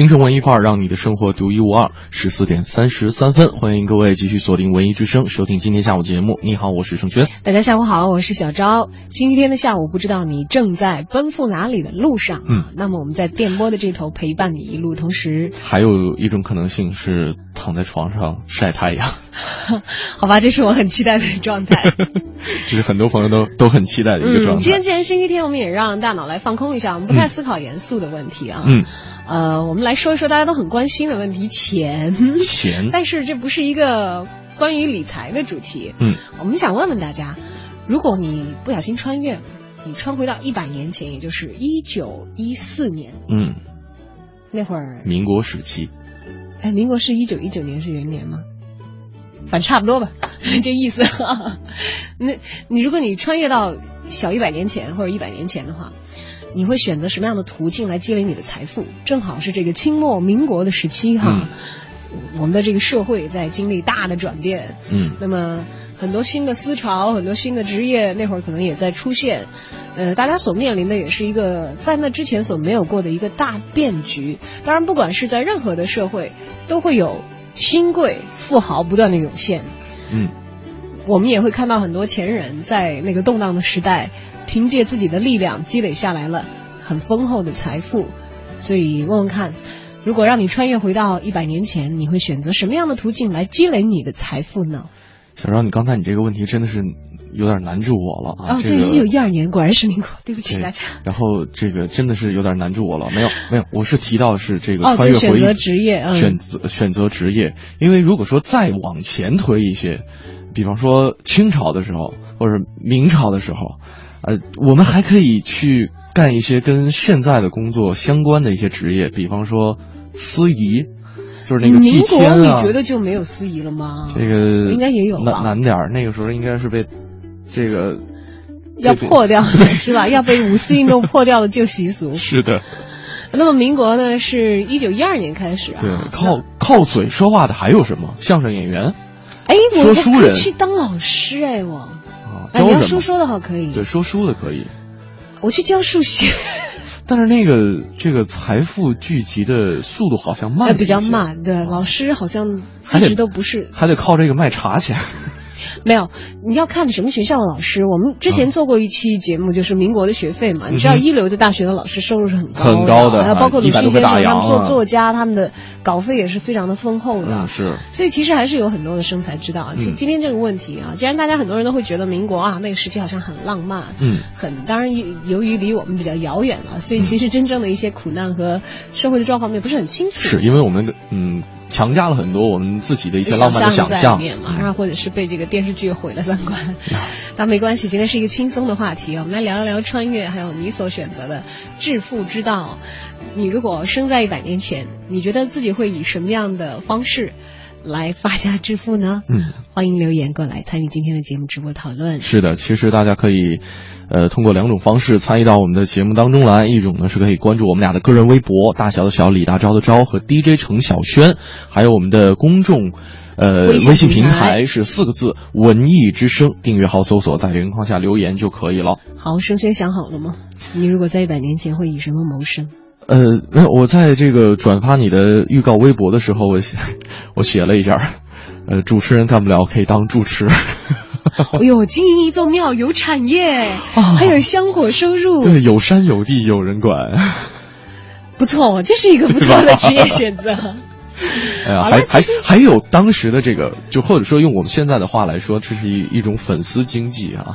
京城文艺范儿，让你的生活独一无二。十四点三十三分，欢迎各位继续锁定文艺之声，收听今天下午节目。你好，我是盛轩。大家下午好，我是小昭。星期天的下午，不知道你正在奔赴哪里的路上？嗯，那么我们在电波的这头陪伴你一路，同时还有一种可能性是躺在床上晒太阳。好吧，这是我很期待的状态。这是很多朋友都都很期待的一个状态。今天既然星期天，我们也让大脑来放空一下，我们不太思考严肃的问题啊。嗯。呃，我们来说一说大家都很关心的问题——钱。钱。但是这不是一个关于理财的主题。嗯。我们想问问大家，如果你不小心穿越，你穿回到一百年前，也就是一九一四年。嗯。那会儿。民国时期。哎，民国是一九一九年是元年吗？反正差不多吧，这意思。那你如果你穿越到小一百年前或者一百年前的话。你会选择什么样的途径来积累你的财富？正好是这个清末民国的时期哈，我们的这个社会在经历大的转变，嗯，那么很多新的思潮，很多新的职业，那会儿可能也在出现，呃，大家所面临的也是一个在那之前所没有过的一个大变局。当然，不管是在任何的社会，都会有新贵富豪不断的涌现，嗯，我们也会看到很多前人在那个动荡的时代。凭借自己的力量积累下来了很丰厚的财富，所以问问看，如果让你穿越回到一百年前，你会选择什么样的途径来积累你的财富呢？小张，你刚才你这个问题真的是有点难住我了啊！哦，这一九一二年果然是民国，对不起大家。然后这个真的是有点难住我了，没有没有，我是提到是这个穿越回忆，选择职业，选择选择职业，因为如果说再往前推一些，比方说清朝的时候或者明朝的时候。呃，我们还可以去干一些跟现在的工作相关的一些职业，比方说司仪，就是那个祭天啊。你觉得就没有司仪了吗？这个应该也有难难点儿，那个时候应该是被这个 要破掉 是吧？要被五四运动破掉的旧习俗。是的。那么民国呢，是一九一二年开始啊。对，靠靠嘴说话的还有什么？相声演员。哎，说书人去当老师哎，我。教你要说书的话可以，对，说书的可以。我去教数学，但是那个这个财富聚集的速度好像慢，比较慢。对，老师好像一直都不是，还得靠这个卖茶钱。没有，你要看什么学校的老师。我们之前做过一期节目，就是民国的学费嘛。你知道一流的大学的老师收入是很高很高的，还有包括鲁迅先生他们做作家，他们的稿费也是非常的丰厚的。嗯，是。所以其实还是有很多的生财之道。今今天这个问题啊，既然大家很多人都会觉得民国啊那个时期好像很浪漫，嗯，很当然由于离我们比较遥远了，所以其实真正的一些苦难和社会的状况也不是很清楚。是因为我们嗯。强加了很多我们自己的一些浪漫的想象面嘛，然后或者是被这个电视剧毁了三观，但没关系，今天是一个轻松的话题，我们来聊一聊穿越，还有你所选择的致富之道。你如果生在一百年前，你觉得自己会以什么样的方式来发家致富呢？嗯，欢迎留言过来参与今天的节目直播讨论。是的，其实大家可以。呃，通过两种方式参与到我们的节目当中来，一种呢是可以关注我们俩的个人微博，大小的小李大钊的钊和 DJ 程小轩，还有我们的公众，呃，微信平台是四个字“文艺之声”，订阅号搜索，在留言框下留言就可以了。好，生轩想好了吗？你如果在一百年前会以什么谋生？呃，没有，我在这个转发你的预告微博的时候，我写 我写了一下，呃，主持人干不了，可以当主持。哎呦，经营一座庙有产业，还有香火收入。对，有山有地有人管，不错，这是一个不错的职业选择。哎呀，还还还有当时的这个，就或者说用我们现在的话来说，这是一一种粉丝经济啊。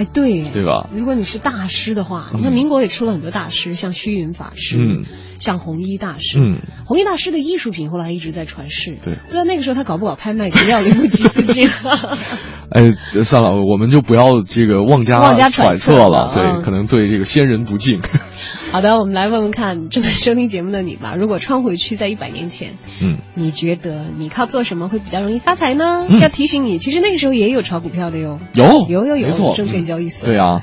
哎，对，对吧？如果你是大师的话，你看民国也出了很多大师，像虚云法师，嗯，像弘一大师，嗯，弘一大师的艺术品后来一直在传世，对，不知道那个时候他搞不搞拍卖，肯定要名不及附近。哎，算了，我们就不要这个妄加妄加揣测了，对，嗯。可能对这个先人不敬。好的，我们来问问看正在收听节目的你吧。如果穿回去在一百年前，嗯，你觉得你靠做什么会比较容易发财呢？嗯要提醒你，其实那个时候也有炒股票的哟。有有有有，证券交易所。对啊，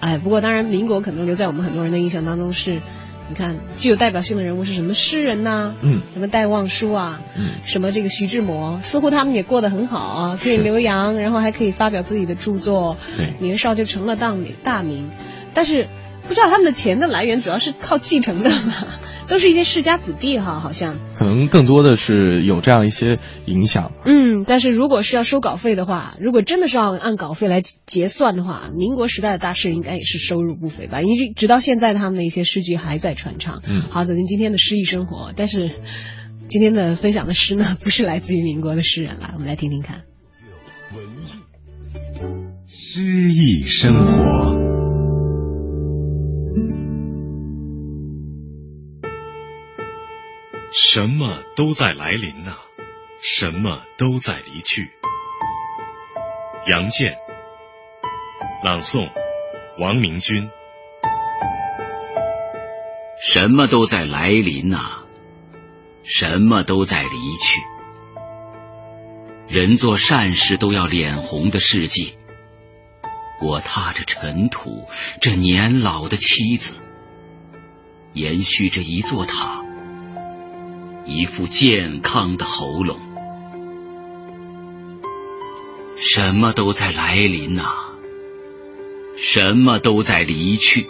哎，不过当然，民国可能留在我们很多人的印象当中是，你看具有代表性的人物是什么诗人呐、嗯什么戴望舒啊，嗯什么这个徐志摩，似乎他们也过得很好啊，可以留洋，然后还可以发表自己的著作，对年少就成了大名大名，但是不知道他们的钱的来源主要是靠继承的嘛，都是一些世家子弟哈，好像。可能更多的是有这样一些影响。嗯，但是如果是要收稿费的话，如果真的是要按稿费来结算的话，民国时代的大师应该也是收入不菲吧？因为直到现在他们的一些诗句还在传唱。嗯好，走进今天的诗意生活，但是今天的分享的诗呢，不是来自于民国的诗人了，我们来听听看。诗意生活。什么都在来临呐、什么都在离去。杨健，朗诵，王明君。什么都在来临呐、什么都在离去。人做善事都要脸红的世界，我踏着尘土，这年老的妻子，延续着一座塔，一副健康的喉咙。什么都在来临呐、什么都在离去。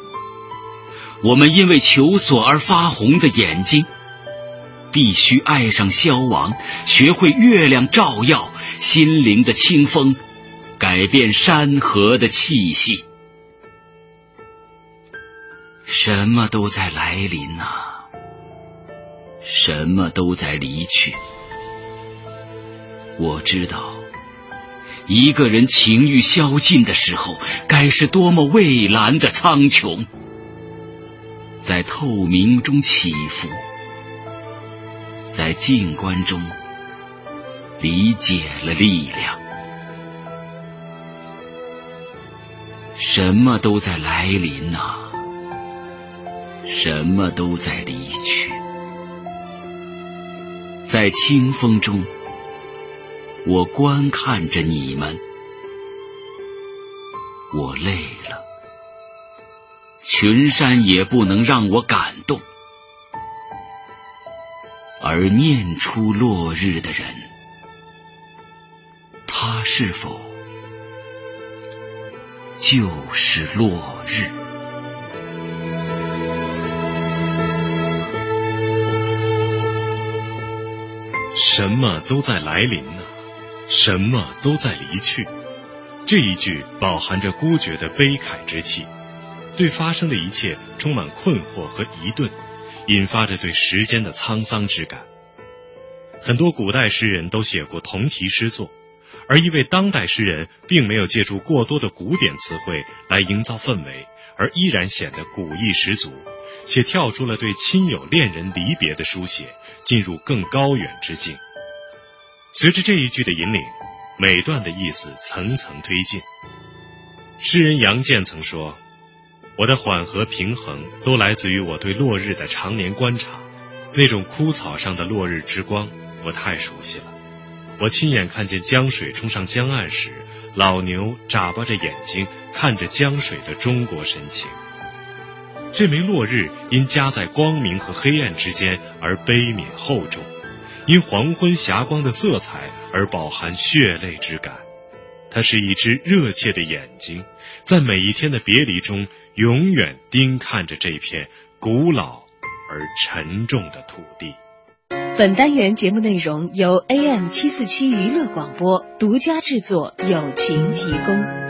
我们因为求索而发红的眼睛，必须爱上消亡，学会月亮照耀心灵的清风，改变山河的气息。什么都在来临呐、什么都在离去。我知道，一个人情欲消尽的时候，该是多么蔚蓝的苍穹。在透明中起伏，在静观中理解了力量。什么都在来临呐、什么都在离去。在清风中，我观看着你们，我累了。群山也不能让我感动，而念出落日的人，他是否就是落日？什么都在来临呢、什么都在离去。这一句饱含着孤绝的悲慨之气，对发生的一切充满困惑和疑顿，引发着对时间的沧桑之感。很多古代诗人都写过同题诗作，而一位当代诗人并没有借助过多的古典词汇来营造氛围，而依然显得古意十足，且跳出了对亲友恋人离别的书写，进入更高远之境。随着这一句的引领，每段的意思层层推进。诗人杨健曾说：“我的缓和平衡都来自于我对落日的常年观察，那种枯草上的落日之光，我太熟悉了。我亲眼看见江水冲上江岸时，老牛眨巴着眼睛看着江水的中国神情。这枚落日因夹在光明和黑暗之间而悲悯厚重。”因黄昏霞光的色彩而饱含血泪之感，它是一只热切的眼睛，在每一天的别离中，永远盯看着这片古老而沉重的土地。本单元节目内容由 AM 七四七娱乐广播独家制作，友情提供。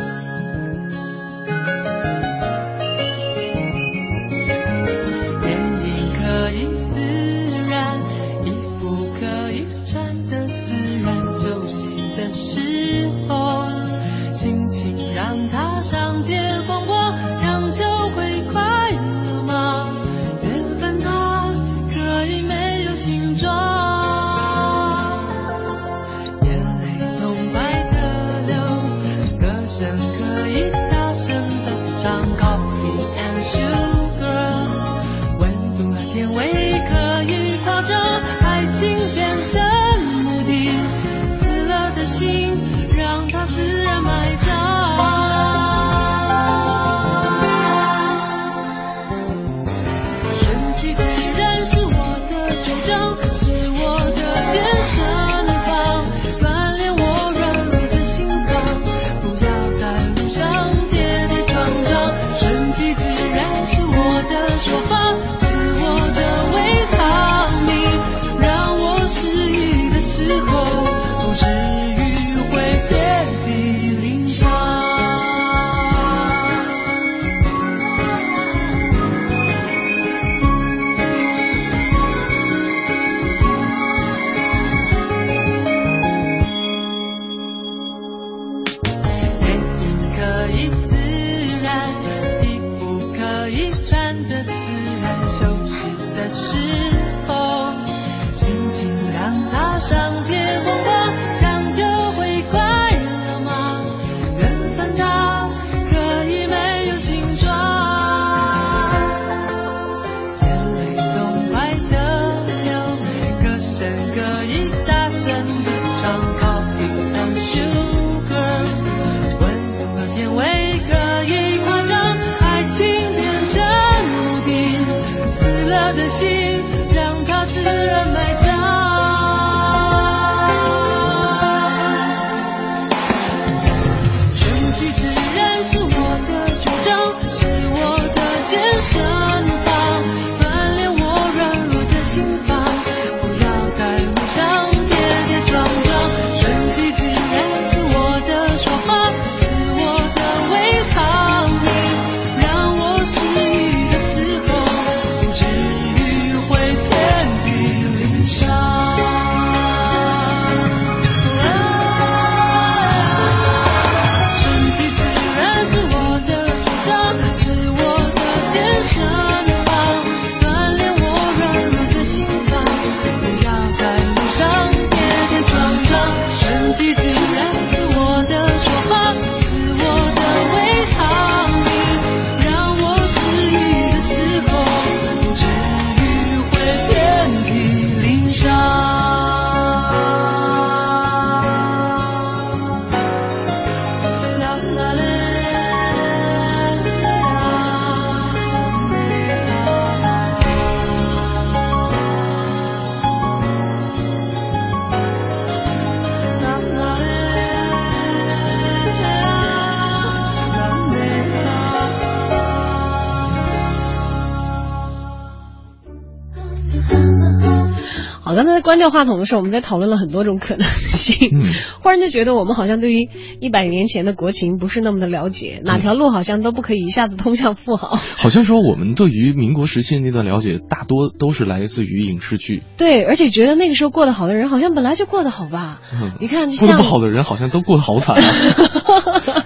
关掉话筒的时候，我们在讨论了很多种可能性。嗯，忽然就觉得我们好像对于一百年前的国情不是那么的了解，哪条路好像都不可以一下子通向富豪。好像说我们对于民国时期的那段了解，大多都是来自于影视剧。对，而且觉得那个时候过得好的人，好像本来就过得好吧？嗯你看，过得不好的人好像都过得好惨啊。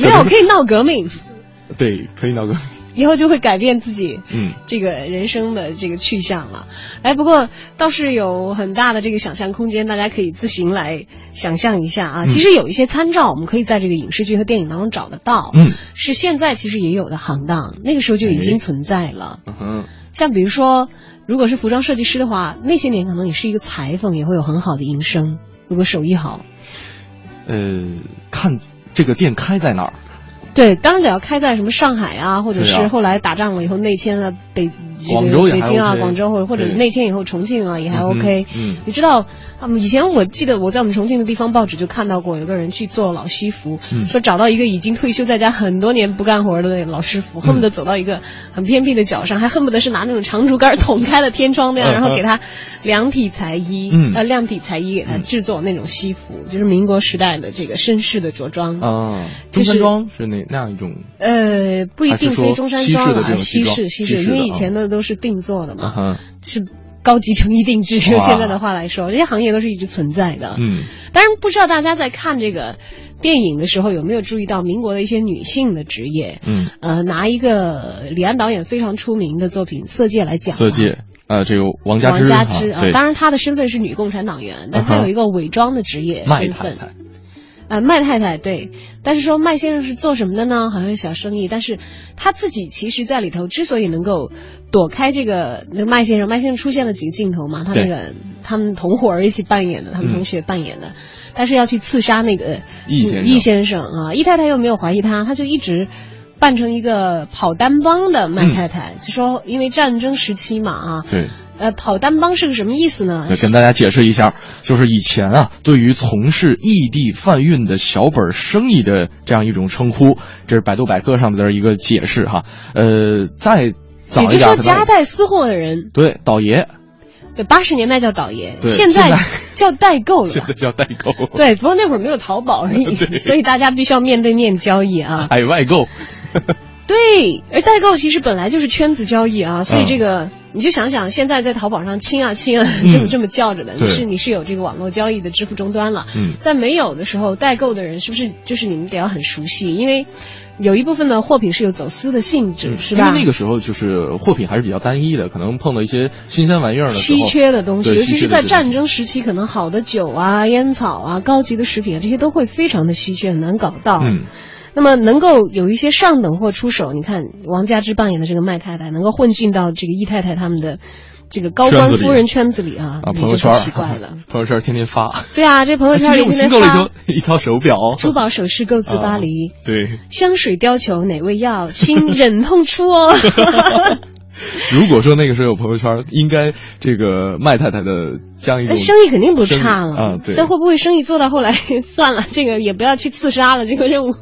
没有可以闹革命，对，可以闹个，以后就会改变自己。嗯这个人生的这个去向了，哎，不过倒是有很大的这个想象空间，大家可以自行来想象一下啊。嗯其实有一些参照，我们可以在这个影视剧和电影当中找得到，嗯是现在其实也有的行当，那个时候就已经存在了。嗯哼，像比如说，如果是服装设计师的话，那些年可能你是一个裁缝，也会有很好的营生，如果手艺好。呃，看这个店开在哪儿。对，当然得要开在什么上海啊，或者是后来打仗了以后内迁了北这个广州北京啊、广州或者或者内迁以后重庆啊也还 OK。嗯。你知道，以前我记得我在我们重庆的地方报纸就看到过，有个人去做老西服，嗯。说找到一个已经退休在家很多年不干活的那个老师傅，恨不得走到一个很偏僻的角上，还恨不得是拿那种长竹竿捅开了天窗那样，嗯然后给他量体裁衣，嗯。呃量体裁衣给他制作那种西服，就是民国时代的这个绅士的着装。啊，就是中山装是那那样一种呃，不一定非中山装了，的西式西式，因为以前啊的都是定做的嘛，是高级成衣定制。用 现在的话来说，这些行业都是一直存在的。嗯当然，不知道大家在看这个电影的时候有没有注意到民国的一些女性的职业？嗯，呃，拿一个李安导演非常出名的作品《色戒》来讲，色戒啊，这个王佳王芝佳芝啊，当然她的身份是女共产党员，但她有一个伪装的职业身份。太太，啊，麦太太对，但是说麦先生是做什么的呢？好像是小生意，但是他自己其实在里头之所以能够躲开这个那个麦先生，麦先生出现了几个镜头嘛，他那个他们同伙儿一起扮演的，他们嗯同学扮演的，他是要去刺杀那个易先易先生啊，易太太又没有怀疑他，他就一直。扮成一个跑单帮的麦太太，就说因为战争时期嘛啊，对。呃，跑单帮是个什么意思呢？那跟大家解释一下，就是以前啊，对于从事异地贩运的小本生意的这样一种称呼，这是百度百科上的一个解释哈。呃，再早也就是说夹带私货的人，对倒爷，对，八十年代叫倒爷，现在 叫代购了现。在叫代购，对，不过那会儿没有淘宝而已，所以大家必须要面对面交易啊。海外购，对，而代购其实本来就是圈子交易啊，所以嗯这个、你就想想，现在在淘宝上亲啊亲啊，嗯这么这么叫着的，对是你是有这个网络交易的支付终端了。嗯在没有的时候，代购的人是不是就是你们得要很熟悉？因为有一部分的货品是有走私的性质，是吧？因为那个时候就是货品还是比较单一的，可能碰到一些新鲜玩意儿的稀缺的东西，尤其是在战争时期，可能好的酒啊、烟草啊、高级的食品啊，这些都会非常的稀缺，很难搞到。嗯，那么能够有一些上等货出手，你看王佳芝扮演的这个麦太太，能够混进到这个易太太他们的这个高官夫人圈子里啊，啊，也朋友圈儿就不奇怪了。朋友圈天天发，对啊，这 朋友圈里今天我新天天发购了一条一条手表，珠宝首饰购自巴黎，对。香水貂裘哪位要，请忍痛出哦。如果说那个时候有朋友圈，应该这个麦太太的这样一那种生意肯定不差了。啊对。这会不会生意做到后来算了，这个也不要去刺杀了，这个任务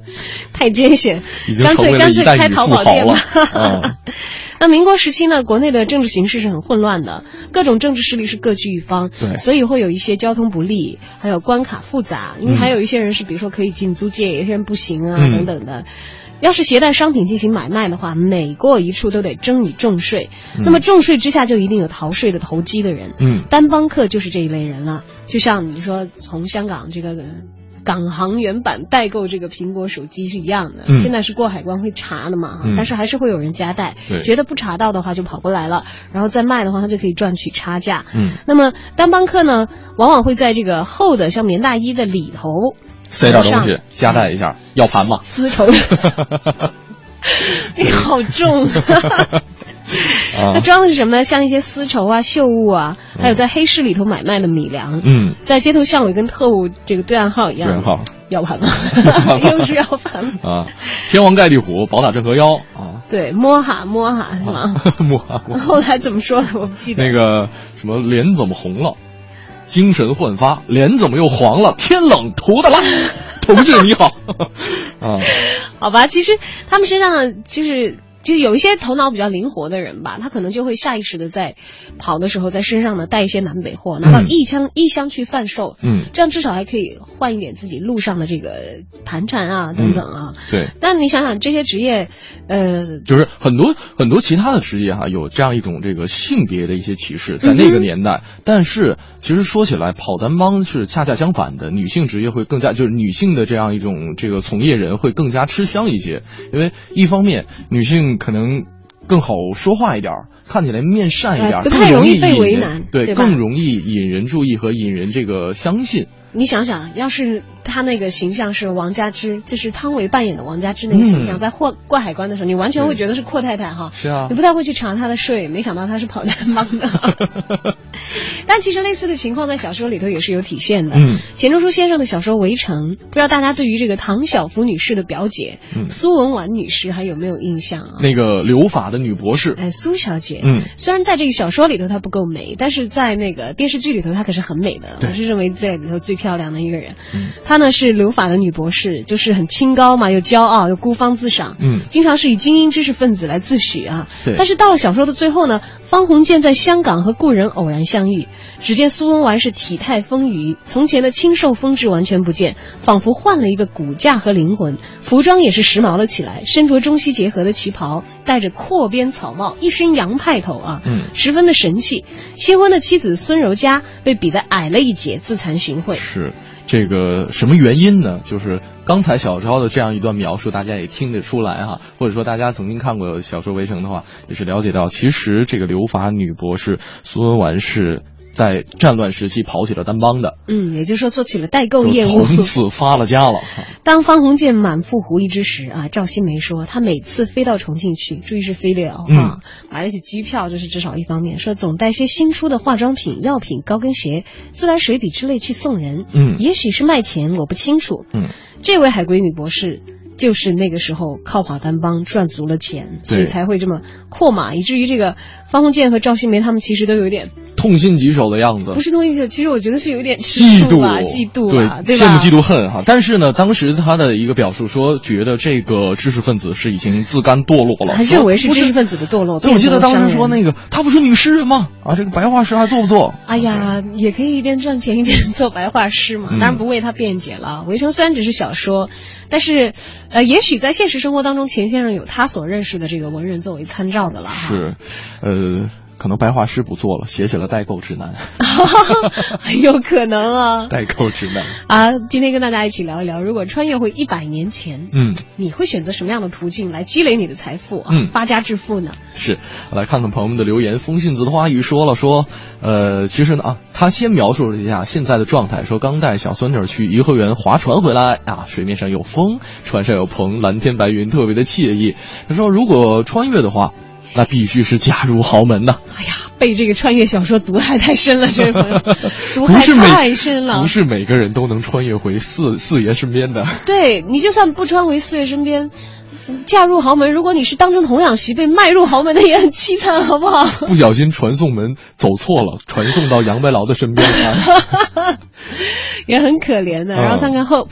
太艰险。已，经干脆成为了干脆开一代女淘宝店富豪了吧。啊。那民国时期呢，国内的政治形势是很混乱的，各种政治势力是各据一方，对。所以会有一些交通不利，还有关卡复杂，因为嗯。还有一些人是比如说可以进租界，有些人不行啊、嗯。等等的。要是携带商品进行买卖的话，每过一处都得征你重税。那么重税之下就一定有逃税的投机的人，嗯单帮客就是这一类人了。就像你说从香港这个港行原版代购这个苹果手机是一样的，嗯现在是过海关会查的嘛，嗯但是还是会有人夹带，对觉得不查到的话就跑过来了，然后再卖的话他就可以赚取差价。嗯，那么单帮客呢，往往会在这个厚的像棉大衣的里头塞点东西夹带一下，要盘吗。丝绸。那个好重。啊它装的是什么呢？像一些丝绸啊、绣物啊，还有在黑市里头买卖的米粮。嗯，在街头巷尾跟特务这个对暗号一样，对暗号要盘吗？又是要盘吗？啊，天王盖地虎，宝塔镇河妖啊，对，摸哈摸哈是吗？摸哈摸后来怎么说的？我不记得。那个什么脸怎么红了？精神焕发，脸怎么又黄了？天冷涂的蜡，同志你好。啊，好吧，其实他们身上，就是就有一些头脑比较灵活的人吧，他可能就会下意识的在跑的时候在身上呢带一些南北货，拿到嗯异乡异乡去贩售，嗯，这样至少还可以换一点自己路上的这个盘缠啊等等啊。对。但你想想这些职业，呃，就是很多很多其他的职业哈、有这样一种这个性别的一些歧视，在那个年代。但是其实说起来，跑单帮是恰恰相反的，女性职业会更加就是女性的这样一种这个从业人会更加吃香一些，因为一方面女性可能。更好说话一点儿，看起来面善一点不太容易被为难对，对更容易引人注意和引人这个相信。你想想，要是他那个形象是王佳芝，就是汤唯扮演的王佳芝那个形象，嗯在过过海关的时候，你完全会觉得是阔太太哈。是啊你不太会去查她的税，没想到她是跑单帮的。但其实类似的情况在小说里头也是有体现的。嗯，钱钟书先生的小说《围城》，不知道大家对于这个唐晓芙女士的表姐、嗯苏文纨女士还有没有印象啊？那个留法的女博士，哎，苏小姐，嗯，虽然在这个小说里头她不够美，但是在那个电视剧里头她可是很美的，我是认为在里头最漂亮的一个人。嗯。她呢是留法的女博士，就是很清高嘛，又骄傲又孤芳自赏，嗯。经常是以精英知识分子来自诩啊。对。但是到了小说的最后呢，方鸿渐在香港和故人偶然相遇，只见苏文纨是体态丰腴，从前的清瘦风致完全不见，仿佛换了一个骨架和灵魂，服装也是时髦了起来，身着中西结合的旗袍，戴着阔边草帽，一身洋派头啊，嗯十分的神气。新婚的妻子孙柔嘉被比得矮了一截，自惭形秽。是这个什么原因呢？就是刚才小昭的这样一段描述，大家也听得出来哈，或者说大家曾经看过小说《围城》的话，也是了解到，其实这个留法女博士苏文纨是在战乱时期跑起了单帮的，嗯，也就是说做起了代购业务。从此发了家了。当方鸿渐满腹狐疑之时啊，赵新梅说，她每次飞到重庆去，注意是飞了嗯啊，买了起机票，这是至少一方面。说总带些新出的化妆品、药品、高跟鞋、自来水笔之类去送人。嗯也许是卖钱，我不清楚。嗯，这位海归女博士。就是那个时候靠跑单帮赚足了钱，所以才会这么阔马，以至于这个方鸿渐和赵新梅他们其实都有点痛心疾首的样子不。是痛心疾首，其实我觉得是有点嫉妒嫉妒啊，对，吧？羡慕嫉妒恨哈。但是呢，当时他的一个表述说，觉得这个知识分子是已经自甘堕落了，还认为是知识分子的堕落。对，我记得当时说那。个，他不是女诗人吗？啊，这个白话诗还做不做？哎呀，也可以一边赚钱一边做白话诗嘛，嗯当然不为他辩解了。《围城》虽然只是小说，但是，呃，也许在现实生活当中，钱先生有他所认识的这个文人作为参照的了哈。是，呃，可能白话诗不做了，写写了代购指南。很 有可能啊。代购指南，啊，今天跟大家一起聊一聊，如果穿越回一百年前，嗯，你会选择什么样的途径来积累你的财富啊，嗯发家致富呢？是，来看看朋友们的留言。风信子的花语说了说，呃，其实呢啊，他先描述了一下现在的状态，说刚带小孙女去颐和园划船回来啊，水面上有风，船上有篷，蓝天白云，特别的惬意。他说，如果穿越的话，那必须是嫁入豪门呐。哎呀，被这个穿越小说毒害太深了，这位朋友，毒害太深了。不是每个人都能穿越回四四爷身边的。对你就算不穿回四爷身边，嫁入豪门，如果你是当成童养媳被卖入豪门的，也很凄惨，好不好？不小心传送门走错了，传送到杨白劳的身边啊。也很可怜的。嗯然后看看 Hope，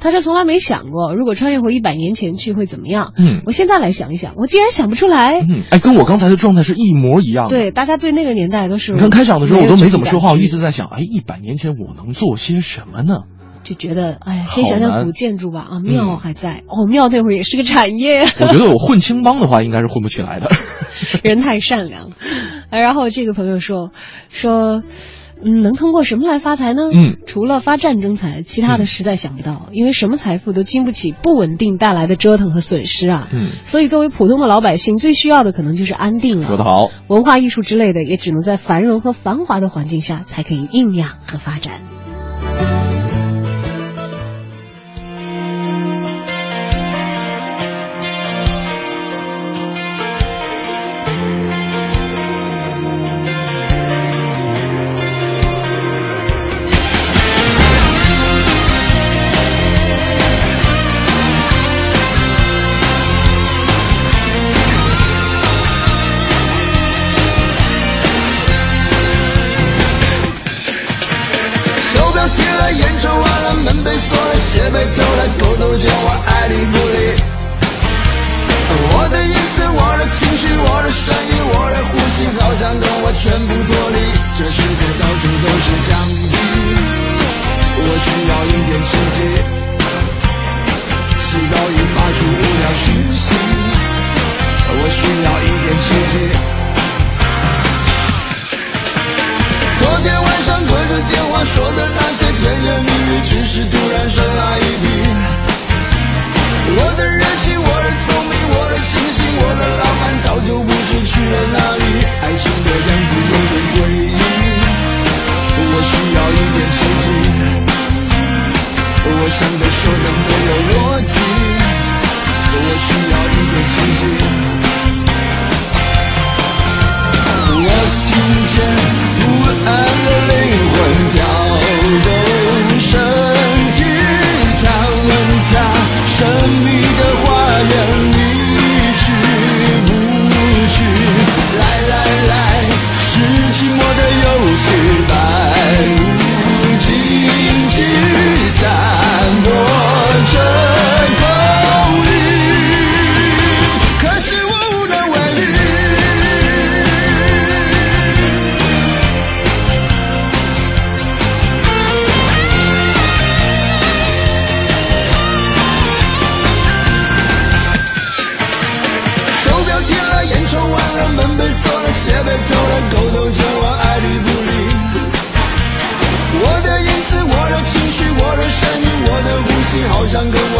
他说从来没想过，如果穿越回一百年前去会怎么样。嗯我现在来想一想，我竟然想不出来。嗯，哎，跟我刚才的状态是一模一样的。对，大家对那个年代都是。你看开场的时候我都没怎么说话，我一直直在想，哎，一百年前我能做些什么呢？就觉得，哎，呀先想想古建筑吧。啊，嗯庙还在，哦，庙那会儿也是个产业。我觉得我混青帮的话，应该是混不起来的。人太善良。然后这个朋友说说。嗯，能通过什么来发财呢？嗯，除了发战争财，其他的实在想不到，因为什么财富都经不起不稳定带来的折腾和损失啊。嗯，所以作为普通的老百姓，最需要的可能就是安定了。说得好，文化艺术之类的，也只能在繁荣和繁华的环境下才可以酝酿和发展。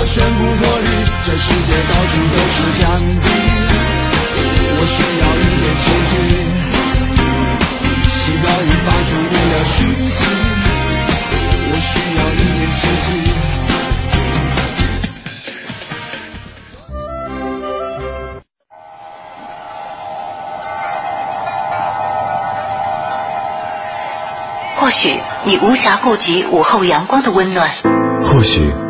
全部脱离，这世界到处都是奖励。我需要一点奇迹，细胞里发出力量讯息。我需要一点奇迹。或许你无暇顾及午后阳光的温暖，或许。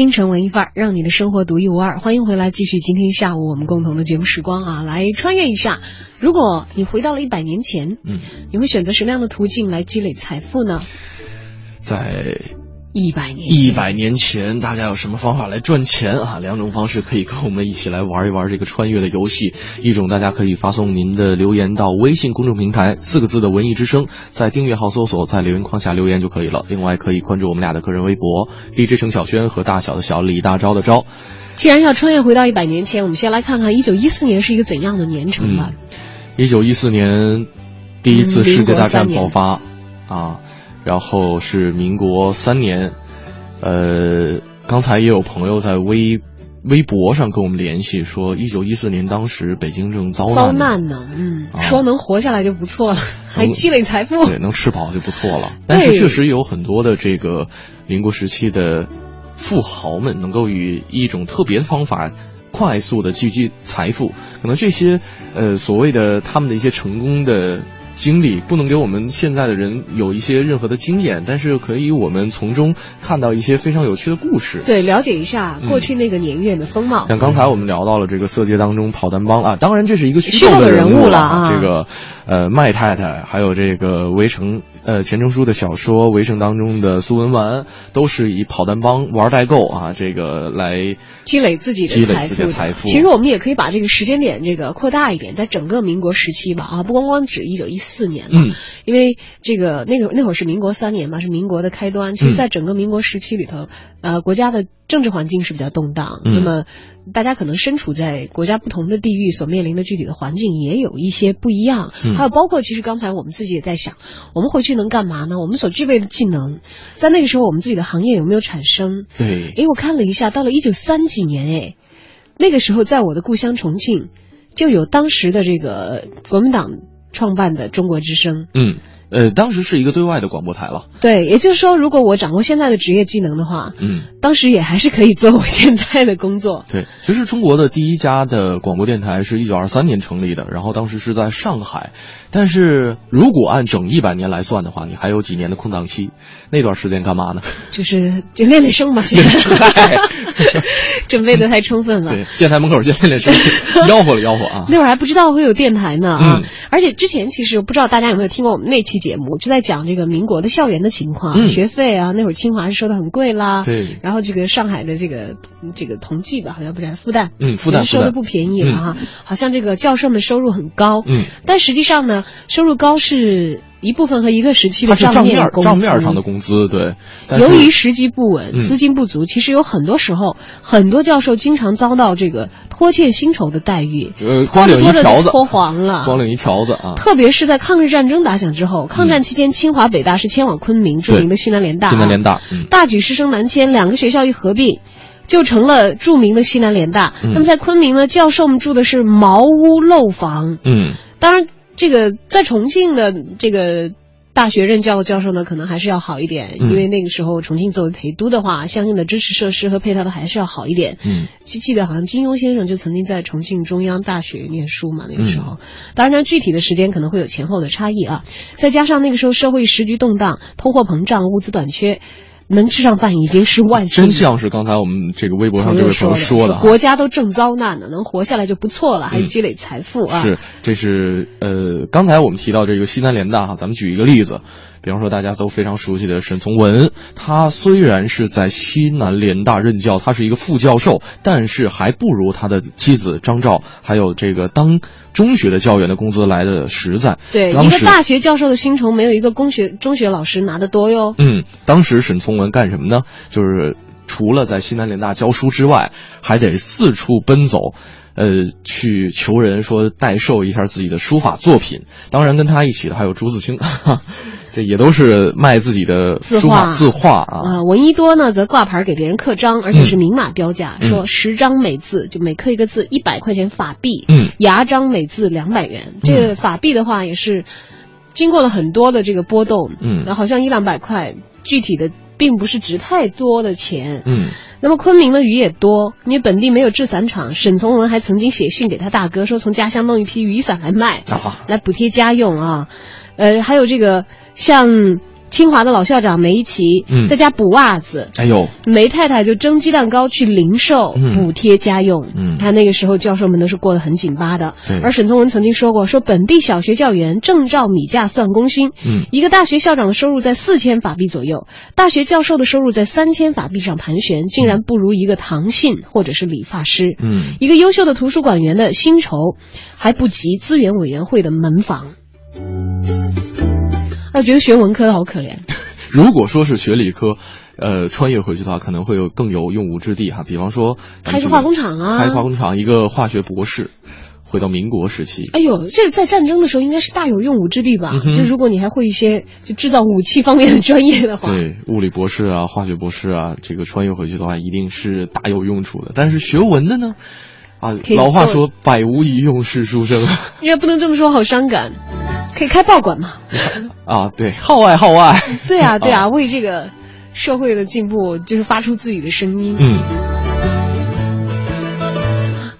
京城文艺范儿，让你的生活独一无二。欢迎回来，继续今天下午我们共同的节目时光啊，来穿越一下。如果你回到了一百年前，嗯，你会选择什么样的途径来积累财富呢？在一百年，一百年前，大家有什么方法来赚钱啊？两种方式可以跟我们一起来玩一玩这个穿越的游戏。一种，大家可以发送您的留言到微信公众平台四个字的“文艺之声”，在订阅号搜索，在留言框下留言就可以了。另外，可以关注我们俩的个人微博 DJ 程小轩和大小的小李大钊的钊。既然要穿越回到一百年前，我们先来看看一九一四年是一个怎样的年程吧。一九一四年，第一次世界大战爆发啊。然后是民国三年，呃，刚才也有朋友在微微博上跟我们联系说，一九一四年当时北京正遭难遭难呢，嗯，说能活下来就不错了，还积累财富，对，能吃饱就不错了。但是确实有很多的这个民国时期的富豪们能够以一种特别的方法。快速的聚集财富，可能这些呃所谓的他们的一些成功的。经历不能给我们现在的人有一些任何的经验，但是可以我们从中看到一些非常有趣的故事。对，了解一下过去那个年月的风貌。像刚才我们聊到了这个色戒当中跑单帮啊，当然这是一个虚构的人物了啊。这个呃麦太太，还有这个围城呃钱钟书的小说《围城》当中的苏文纨，都是以跑单帮玩代购啊这个来积累自己的财富。财富。其实我们也可以把这个时间点这个扩大一点，在整个民国时期吧啊，不光光指一九一四。四年嗯，因为这个那个那会儿是民国三年嘛，是民国的开端。其实，在整个民国时期里头，呃，国家的政治环境是比较动荡。那么，大家可能身处在国家不同的地域，所面临的具体的环境也有一些不一样。还有包括，其实刚才我们自己也在想，我们回去能干嘛呢？我们所具备的技能，在那个时候我们自己的行业有没有产生？对。哎，我看了一下，到了一九三几年，哎，那个时候在我的故乡重庆，就有当时的这个国民党。创办的中国之声，嗯，呃，当时是一个对外的广播台了。对，也就是说，如果我掌握现在的职业技能的话，嗯，当时也还是可以做我现在的工作。对，其实中国的第一家的广播电台是一九二三年成立的，然后当时是在上海。但是如果按整一百年来算的话，你还有几年的空档期，那段时间干嘛呢？就是就练练声吧，现在 准备的太充分了。对，电台门口先练练声，吆喝了吆喝啊。那会儿还不知道会有电台呢啊，而且之前其实不知道大家有没有听过我们那期节目，就在讲这个民国的校园的情况，学费啊，那会儿清华是收的很贵啦。对。然后这个上海的这个这个同济吧，好像不是复旦，嗯，复旦收的不便宜了哈，好像这个教授们收入很高，嗯，但实际上呢。收入高是一部分和一个时期的账面账面上的工资，对。由于时机不稳，资金不足，其实有很多时候，很多教授经常遭到这个拖欠薪酬的待遇，呃，光领一条子，拖黄了，光领一条子啊。特别是在抗日战争打响之后，抗战期间，清华、北大是迁往昆明，著名的西南联大，西南联大，大举师生南迁，两个学校一合并，就成了著名的西南联大。那么在昆明呢，教授们住的是茅屋陋房，嗯，当然。这个在重庆的这个大学任教的教授呢，可能还是要好一点，因为那个时候重庆作为陪都的话，相应的支持设施和配套的还是要好一点。嗯，记得好像金庸先生就曾经在重庆中央大学念书嘛，那个时候，当然具体的时间可能会有前后的差异啊。再加上那个时候社会时局动荡，通货膨胀，物资短缺。能吃上饭已经是万幸。真像是刚才我们这个微博上这位朋友说的，国家都正遭难呢，能活下来就不错了，还积累财富啊。是，这是呃，刚才我们提到这个西南联大哈，咱们举一个例子。比方说，大家都非常熟悉的沈从文，他虽然是在西南联大任教，他是一个副教授，但是还不如他的妻子张照，还有这个当中学的教员的工资来的实在。对，一个大学教授的薪酬没有一个公学中学老师拿的多哟。嗯，当时沈从文干什么呢？就是除了在西南联大教书之外，还得四处奔走。呃，去求人说代售一下自己的书法作品，当然跟他一起的还有朱自清。这也都是卖自己的字书法画字画啊。啊，闻一多呢则挂牌给别人刻章，而且是明码标价，嗯说十张每字就每刻一个字一百块钱法币，嗯牙章每字两百元。这个法币的话也是经过了很多的这个波动，嗯然后好像一两百块，具体的并不是值太多的钱。嗯那么昆明的雨也多，因为本地没有制伞厂，沈从文还曾经写信给他大哥，说从家乡弄一批雨伞来卖，啊来补贴家用啊。呃，还有这个像清华的老校长梅贻琦，嗯在家补袜子，哎呦，梅太太就蒸鸡蛋糕去零售，嗯补贴家用。嗯他那个时候教授们都是过得很紧巴的。对而沈从文曾经说过，说本地小学教员正照米价算工薪，嗯一个大学校长的收入在四千法币左右，大学教授的收入在三千法币上盘旋，竟然不如一个唐信或者是理发师。嗯一个优秀的图书馆员的薪酬还不及资源委员会的门房。哎，觉得学文科的好可怜。如果说是学理科，呃，穿越回去的话，可能会有更有用武之地哈。比方说，开个化工厂啊开个化工厂，一个化学博士，回到民国时期，哎呦，这在战争的时候应该是大有用武之地吧？嗯就如果你还会一些就制造武器方面的专业的话，对，物理博士啊，化学博士啊，这个穿越回去的话，一定是大有用处的。但是学文的呢，啊老话说“百无一用是书生” 应该不能这么说，好伤感。可以开报馆嘛？啊，对，号外号外，对啊，对啊，为这个社会的进步就是发出自己的声音。嗯，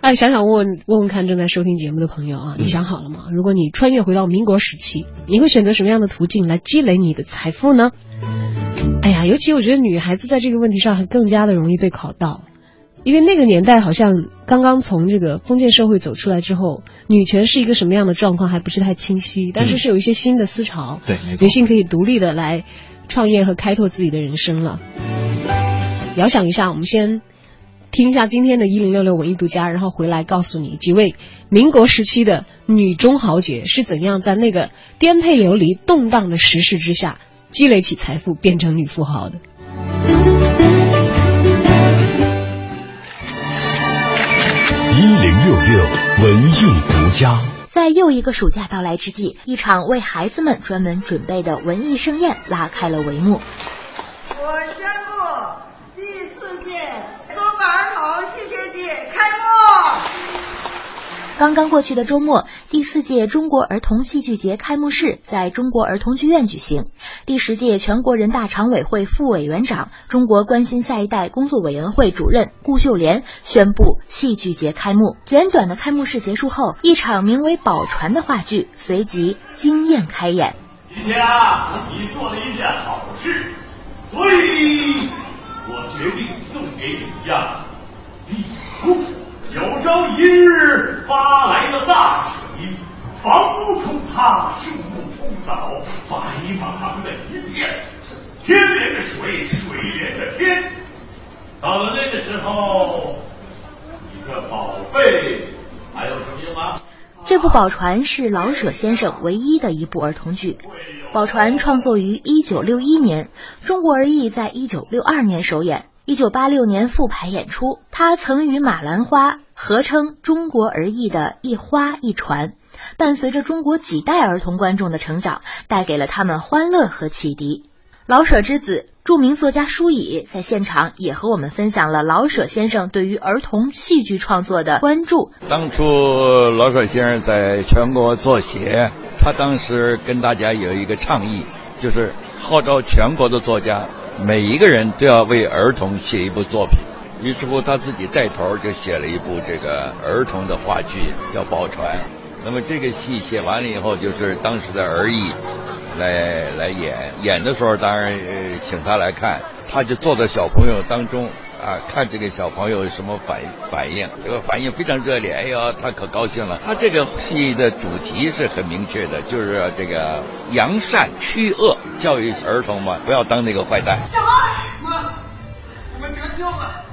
哎，想想问问问问看正在收听节目的朋友啊，嗯你想好了吗？如果你穿越回到民国时期，你会选择什么样的途径来积累你的财富呢？哎呀，尤其我觉得女孩子在这个问题上还更加的容易被考到，因为那个年代好像刚刚从这个封建社会走出来之后，女权是一个什么样的状况还不是太清晰，但是是有一些新的思潮，对，女，性可以独立的来创业和开拓自己的人生了。遥想一下，我们先听一下今天的一零六六文艺独家，然后回来告诉你几位民国时期的女中豪杰是怎样在那个颠沛流离、动荡的时势之下积累起财富，变成女富豪的。六文艺独家。在又一个暑假到来之际，一场为孩子们专门准备的文艺盛宴拉开了帷幕。我宣布第四届中国儿童戏剧节开幕。刚刚过去的周末，第四届中国儿童戏剧节开幕式在中国儿童剧院举行。第十届全国人大常委会副委员长、中国关心下一代工作委员会主任顾秀莲宣布戏剧节开幕。简短的开幕式结束后，一场名为《宝船》的话剧随即惊艳开演。今天啊，你做了一件好事，所以我决定送给你呀礼物。有朝一日发来了大水，房屋冲塌，树木冲倒，白茫茫的一片，天连着水，水连着天。到了那个时候，你这宝贝还有什么用啊？这部《宝船》是老舍先生唯一的一部儿童剧，《宝船》创作于一九六一年，中国儿艺在一九六二年首演，一九八六年复排演出。他曾与马兰花合称中国儿艺的一花一船，伴随着中国几代儿童观众的成长，带给了他们欢乐和启迪。老舍之子、著名作家舒乙在现场也和我们分享了老舍先生对于儿童戏剧创作的关注。当初老舍先生在全国作协，他当时跟大家有一个倡议，就是号召全国的作家，每一个人都要为儿童写一部作品。于是乎，他自己带头就写了一部这个儿童的话剧，叫《宝船》。那么这个戏写完了以后，就是当时的儿艺来来演，演的时候当然请他来看，他就坐在小朋友当中啊，看这个小朋友什么反反应，这个反应非常热烈，哎呦，他可高兴了。他这个戏的主题是很明确的，就是这个扬善驱恶，教育儿童嘛，不要当那个坏蛋。小孩，妈，我们，我们得救了。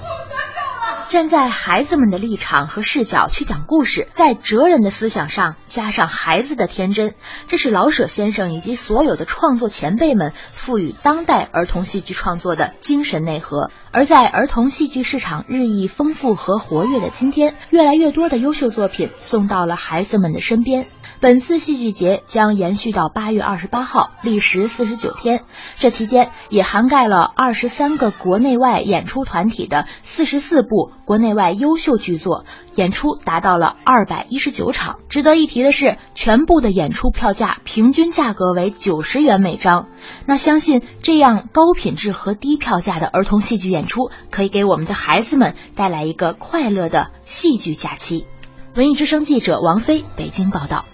站在孩子们的立场和视角去讲故事，在哲人的思想上加上孩子的天真，这是老舍先生以及所有的创作前辈们赋予当代儿童戏剧创作的精神内核。而在儿童戏剧市场日益丰富和活跃的今天，越来越多的优秀作品送到了孩子们的身边。本次戏剧节将延续到八月二十八号，历时四十九天。这期间也涵盖了二十三个国内外演出团体的四十四部国内外优秀剧作，演出达到了二百一十九场。值得一提的是，全部的演出票价平均价格为九十元每张。那相信这样高品质和低票价的儿童戏剧演出，可以给我们的孩子们带来一个快乐的戏剧假期。文艺之声记者王飞北京报道。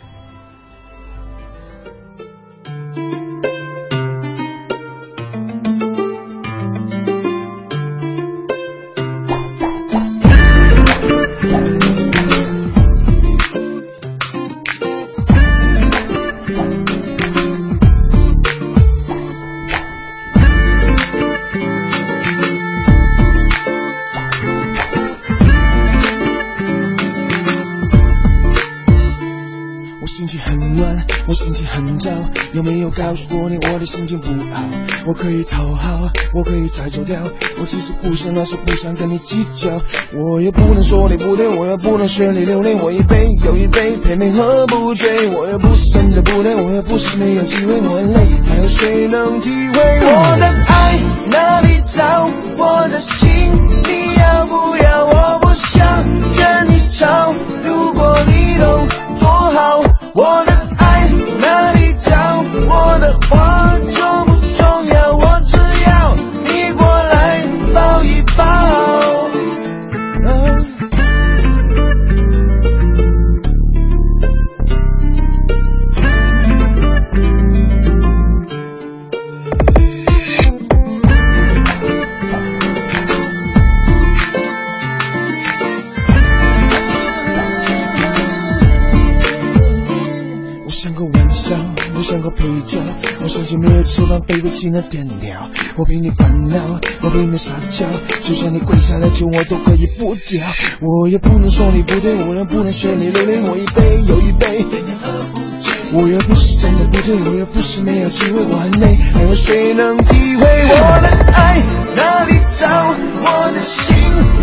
心情很乱，我心情很糟，有没有告诉过你我的心情不好？我可以讨好，我可以再走掉，我只是不想，那是不想跟你计较。我也不能说你不对，我也不能学你流泪，我一杯又一杯，偏偏喝不醉。我也不是真的不对，我也不是没有机会，我很累，还有谁能体会我的爱哪里找？我的心膀飞不起那点鸟。我陪你烦恼，我陪你撒娇，就算你跪下来求我都可以不掉。我也不能说你不对，我也不能学你流泪，我一杯又一杯。我也不是真的不对，我也不是没有机会，我很累，还有谁能体会我的爱哪里找？我的心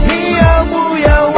你要不要？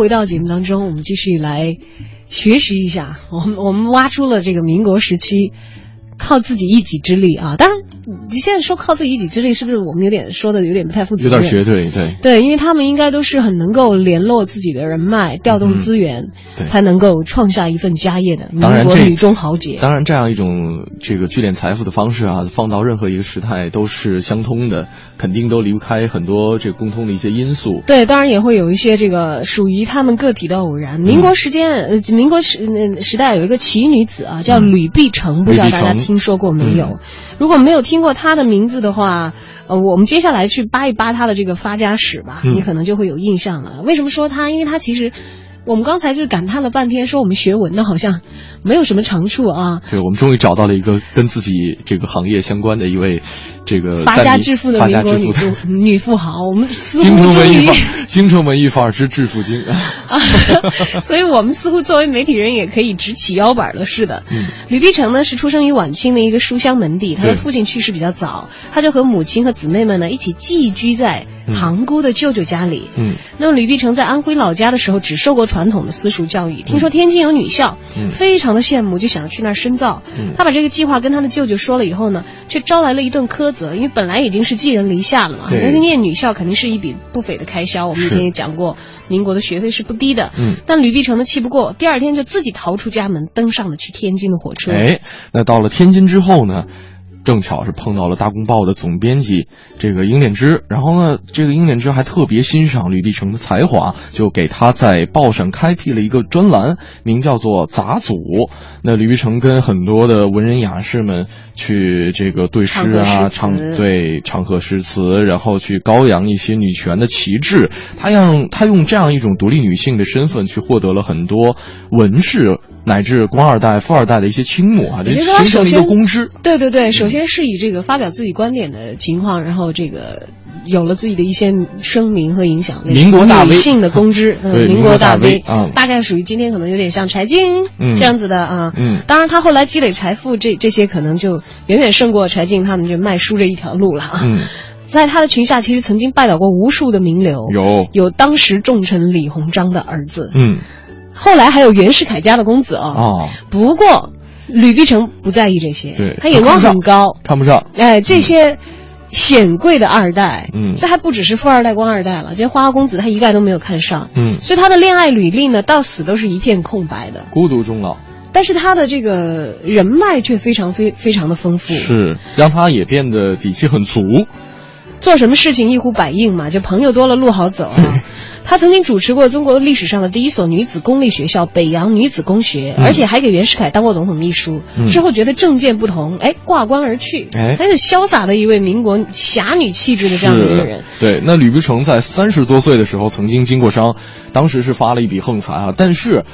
回到节目当中，我们继续来学习一下。我们我们挖出了这个民国时期靠自己一己之力啊，当然你现在说靠自己一己之力，是不是我们有点说的有点不太负责任有？点绝对，对。对，因为他们应该都是很能够联络自己的人脉，调动资源，才能够创下一份家业的民当然女中豪杰。当然，这样一种这个聚敛财富的方式啊，放到任何一个时代都是相通的，肯定都离不开很多这个共通的一些因素。对，当然也会有一些这个属于他们个体的偶然。民国时间，呃，民国时呃时代有一个奇女子啊，叫吕碧城，不知道大家听说过没有？嗯如果没有听过他的名字的话，呃，我们接下来去扒一扒他的这个发家史吧，你可能就会有印象了。为什么说他？因为他其实。我们刚才就是感叹了半天，说我们学文的好像没有什么长处啊，对，我们终于找到了一个跟自己这个行业相关的一位这个发家致富的民国女 富女富豪，我们似京乎终于城文艺范儿，京城文艺范儿之致富经啊。所以我们似乎作为媒体人也可以直起腰板了似的。嗯吕碧城呢是出生于晚清的一个书香门第，他的父亲去世比较早，他就和母亲和姊妹们呢一起寄居在塘沽的舅舅家里。嗯那么吕碧城在安徽老家的时候，只受过传统的私塾教育，听说天津有女校，嗯非常的羡慕，就想要去那儿深造。嗯他把这个计划跟他的舅舅说了以后呢，却招来了一顿苛责，因为本来已经是寄人篱下了嘛，对那个念女校肯定是一笔不菲的开销。我们以前也讲过，民国的学费是不低的。嗯但吕碧城呢气不过，第二天就自己逃出家门，登上了去天津的火车。哎，那到了天津之后呢，正巧是碰到了《大公报》的总编辑这个英敛之，然后呢，这个英敛之还特别欣赏吕碧城的才华，就给他在报上开辟了一个专栏，名叫做“杂组”。那吕碧城跟很多的文人雅士们去这个对诗啊，唱对唱和诗词，然后去高扬一些女权的旗帜。他让他用这样一种独立女性的身份，去获得了很多文士乃至官二代、富二代的一些倾慕啊，形成了一个公知。对对对，首先是以这个发表自己观点的情况，然后这个有了自己的一些声明和影响力。民国大 V 女性的公知，嗯，民国大民国大 V，V，嗯大概属于今天可能有点像柴静嗯这样子的啊。嗯当然他后来积累财富，这这些可能就远远胜过柴静他们这卖书这一条路了啊。嗯，在他的裙下，其实曾经拜倒过无数的名流，有有当时重臣李鸿章的儿子，嗯后来还有袁世凯家的公子哦。哦，不过吕碧城不在意这些，对他眼光很高，看不上。哎，这些显贵的二代，嗯这还不只是富二代、官二代了，这些花花公子他一概都没有看上，嗯，所以他的恋爱履历呢，到死都是一片空白的。孤独终老但是他的这个人脉却非常非非常的丰富，是让他也变得底气很足。做什么事情一呼百应嘛，就朋友多了路好走啊。他曾经主持过中国历史上的第一所女子公立学校北洋女子公学，嗯而且还给袁世凯当过总统秘书。嗯之后觉得政见不同，哎，挂冠而去。哎她是潇洒的一位民国侠女气质的这样的一个人。对，那吕碧城在三十多岁的时候曾经经过伤，当时是发了一笔横财啊，但是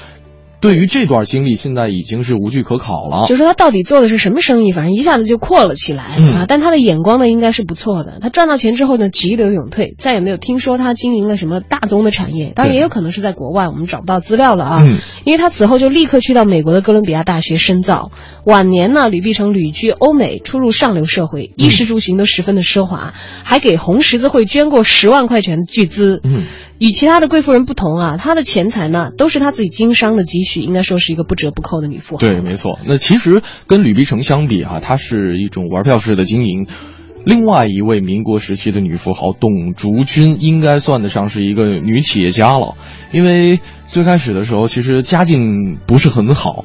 对于这段经历，现在已经是无据可考了。就说他到底做的是什么生意，反正一下子就阔了起来、嗯啊！但他的眼光呢，应该是不错的。他赚到钱之后呢，急流勇退，再也没有听说他经营了什么大宗的产业。当然，也有可能是在国外，我们找不到资料了啊。嗯因为他此后就立刻去到美国的哥伦比亚大学深造。晚年呢，吕碧城旅居欧美，出入上流社会，衣食住行都十分的奢华，还给红十字会捐过十万块钱的巨资。嗯，与其他的贵妇人不同啊，她的钱财呢都是她自己经商的积蓄，应该说是一个不折不扣的女富豪。对，没错。那其实跟吕碧城相比啊，她是一种玩票式的经营。另外一位民国时期的女富豪董竹君，应该算得上是一个女企业家了，因为最开始的时候，其实家境不是很好，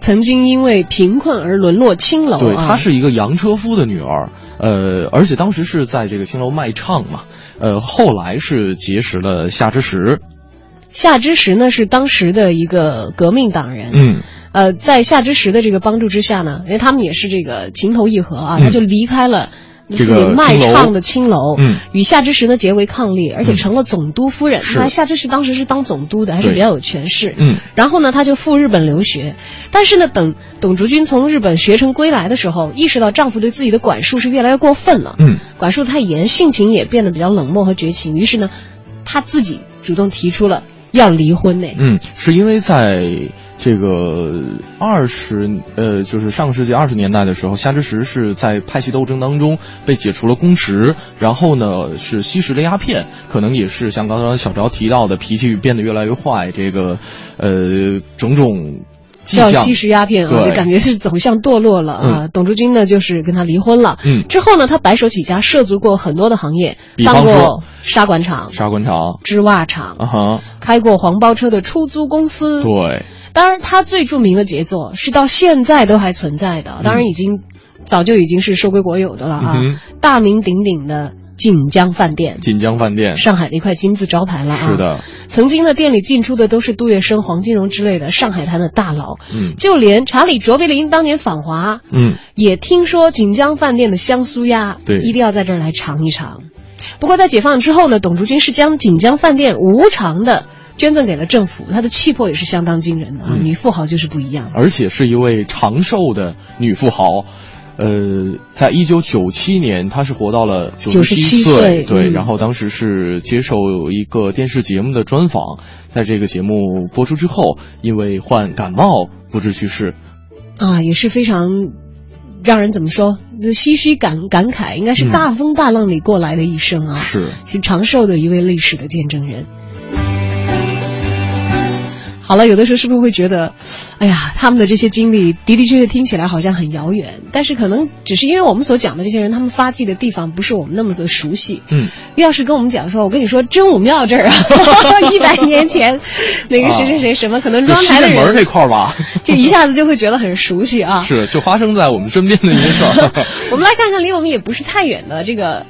曾经因为贫困而沦落青楼、啊。对，她是一个洋车夫的女儿，呃，而且当时是在这个青楼卖唱嘛，呃，后来是结识了夏之时，夏之时呢是当时的一个革命党人，嗯，呃，在夏之时的这个帮助之下呢，因为他们也是这个情投意合啊，嗯。他就离开了。这自己卖唱的青楼，嗯与夏之时呢结为伉俪，而且成了总督夫人。是那夏之时当时是当总督的，还是比较有权势。嗯，然后呢，他就赴日本留学，但是呢，等董竹君从日本学成归来的时候，意识到丈夫对自己的管束是越来越过分了，嗯，管束太严，性情也变得比较冷漠和绝情。于是呢，她自己主动提出了要离婚呢。嗯，是因为在这个二十呃，就是上个世纪二十年代的时候，夏之时是在派系斗争当中被解除了公职，然后呢是吸食了鸦片，可能也是像刚刚小昭提到的，脾气变得越来越坏，这个呃种种迹象要吸食鸦片啊，对就感觉是走向堕落了啊。董竹君呢，就是跟他离婚了。嗯之后呢，他白手起家，涉足过很多的行业，比过砂管厂、砂管厂，织袜厂，啊哈，开过黄包车的出租公司。对，当然，他最著名的杰作是到现在都还存在的，当然已经、早就已经是收归国有的了啊，嗯大名鼎鼎的锦江饭店。锦江饭店，上海的一块金字招牌了啊！是的，曾经的店里进出的都是杜月笙、黄金荣之类的上海滩的大佬，嗯。就连查理·卓别林当年访华，嗯，也听说锦江饭店的香酥鸭，对。一定要在这儿来尝一尝。不过在解放之后呢，董竹君是将锦江饭店无偿的捐赠给了政府，她的气魄也是相当惊人的啊！嗯女富豪就是不一样。而且是一位长寿的女富豪。呃，在一九九七年，她是活到了九十97岁，岁对，嗯然后当时是接受一个电视节目的专访，在这个节目播出之后，因为患感冒不治去世。啊，也是非常让人怎么说，唏嘘感感慨，应该是嗯大风大浪里过来的一生啊。是，其实长寿的一位历史的见证人。好了，有的时候是不是会觉得，哎呀，他们的这些经历的的确确听起来好像很遥远，但是可能只是因为我们所讲的这些人，他们发迹的地方不是我们那么的熟悉。嗯，要是跟我们讲说，我跟你说真武庙这儿啊，一百年前那个谁谁谁什么，可能就庄台的门这人块儿吧，就一下子就会觉得很熟悉啊。是就发生在我们身边的一件事儿。我们来看看离我们也不是太远的这个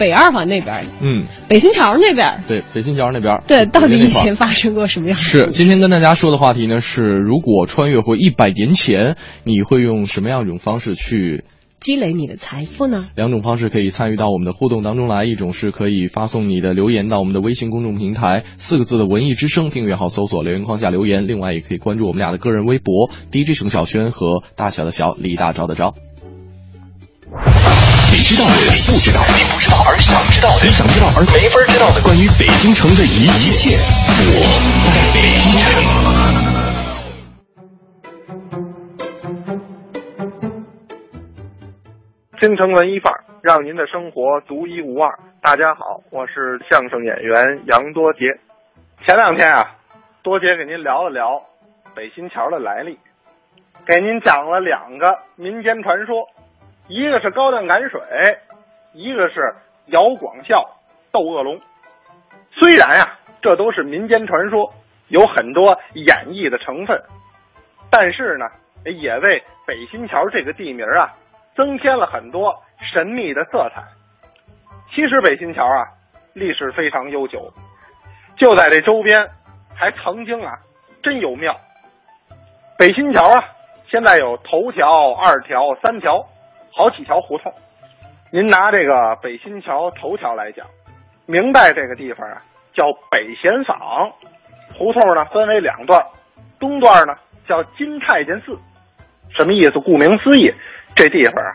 北二环那边，嗯，北新桥那边，对，北新桥那边，对，到底以前发生过什么样的是，今天跟大家说的话题呢是，如果穿越回一百年前，你会用什么样一种方式去？积累你的财富呢？两种方式可以参与到我们的互动当中来，一种是可以发送你的留言到我们的微信公众平台，四个字的“文艺之声”订阅号搜索留言框下留言。另外，也可以关注我们俩的个人微博 DJ 程小轩和大小的小李大钊的钊。你知道的，你不知道的，你不知道而想知道的，你想知道而没法知道的，关于北京城的一切，我在北京城。京城文艺范儿，让您的生活独一无二。大家好，我是相声演员杨多杰。前两天啊，多杰给您聊了聊北新桥的来历，给您讲了两个民间传说，一个是高粱赶水，一个是姚广孝斗恶龙。虽然啊，这都是民间传说，有很多演绎的成分，但是呢，也为北新桥这个地名啊。增添了很多神秘的色彩。其实北新桥啊，历史非常悠久，就在这周边，还曾经啊，真有庙。北新桥啊，现在有头条、二条、三条，好几条胡同。您拿这个北新桥头条来讲，明代这个地方啊叫北贤坊，胡同呢分为两段，东段呢叫金太监寺，什么意思？顾名思义。这地方啊，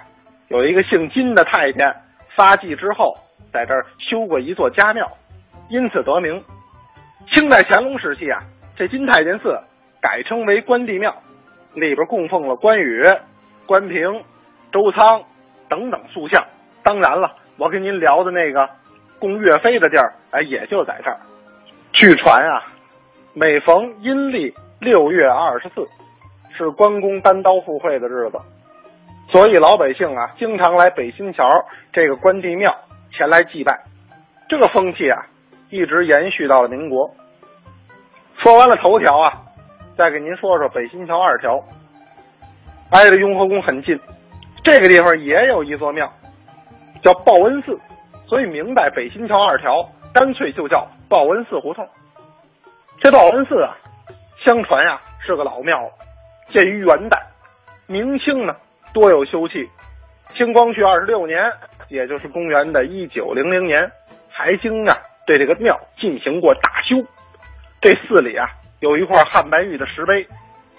有一个姓金的太监发迹之后，在这儿修过一座家庙，因此得名。清代乾隆时期啊，这金太监寺改称为关帝庙，里边供奉了关羽、关平、周仓等等塑像。当然了，我跟您聊的那个供岳飞的地儿，哎，也就在这儿。据传啊，每逢阴历六月二十四，是关公单刀赴会的日子。所以老百姓啊，经常来北新桥这个关帝庙前来祭拜，这个风气啊，一直延续到了民国。说完了头条啊，再给您说说北新桥二条，挨着雍和宫很近，这个地方也有一座庙，叫报恩寺，所以明代北新桥二条干脆就叫报恩寺胡同。这报恩寺啊，相传呀、啊、是个老庙，建于元代，明清呢。多有修葺，清光绪二十六年，也就是公元的一九零零年，还经啊对这个庙进行过大修。这寺里啊有一块汉白玉的石碑，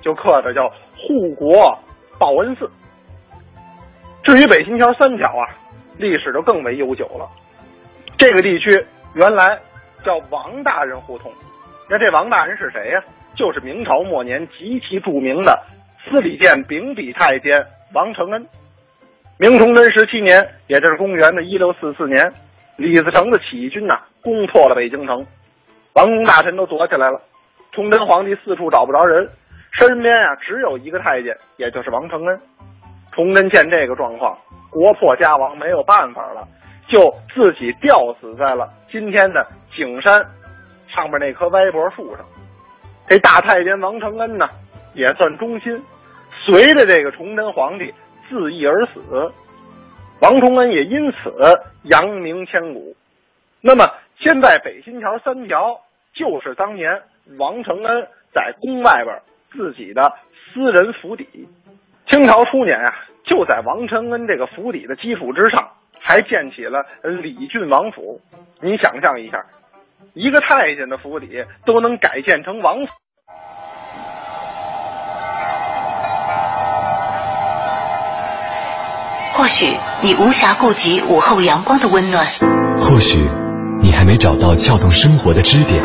就刻着叫“护国报恩寺”。至于北新桥三条啊，历史就更为悠久了。这个地区原来叫王大人胡同，那这王大人是谁呀、就是明朝末年极其著名的司礼监秉笔太监。王承恩，明崇祯十七年，也就是公元的一六四四年，李自成的起义军呐、攻破了北京城，王公大臣都躲起来了。崇祯皇帝四处找不着人，身边啊只有一个太监，也就是王承恩。崇祯见这个状况，国破家亡，没有办法了，就自己吊死在了今天的景山上面那棵歪脖树上。这大太监王承恩呢，也算忠心，随着这个崇祯皇帝自缢而死。王崇恩也因此扬名千古。那么现在北新桥三条就是当年王承恩在宫外边自己的私人府邸。清朝初年啊，就在王承恩这个府邸的基础之上，还建起了李郡王府。你想象一下，一个太监的府邸都能改建成王府。或许你无暇顾及午后阳光的温暖，或许你还没找到撬动生活的支点。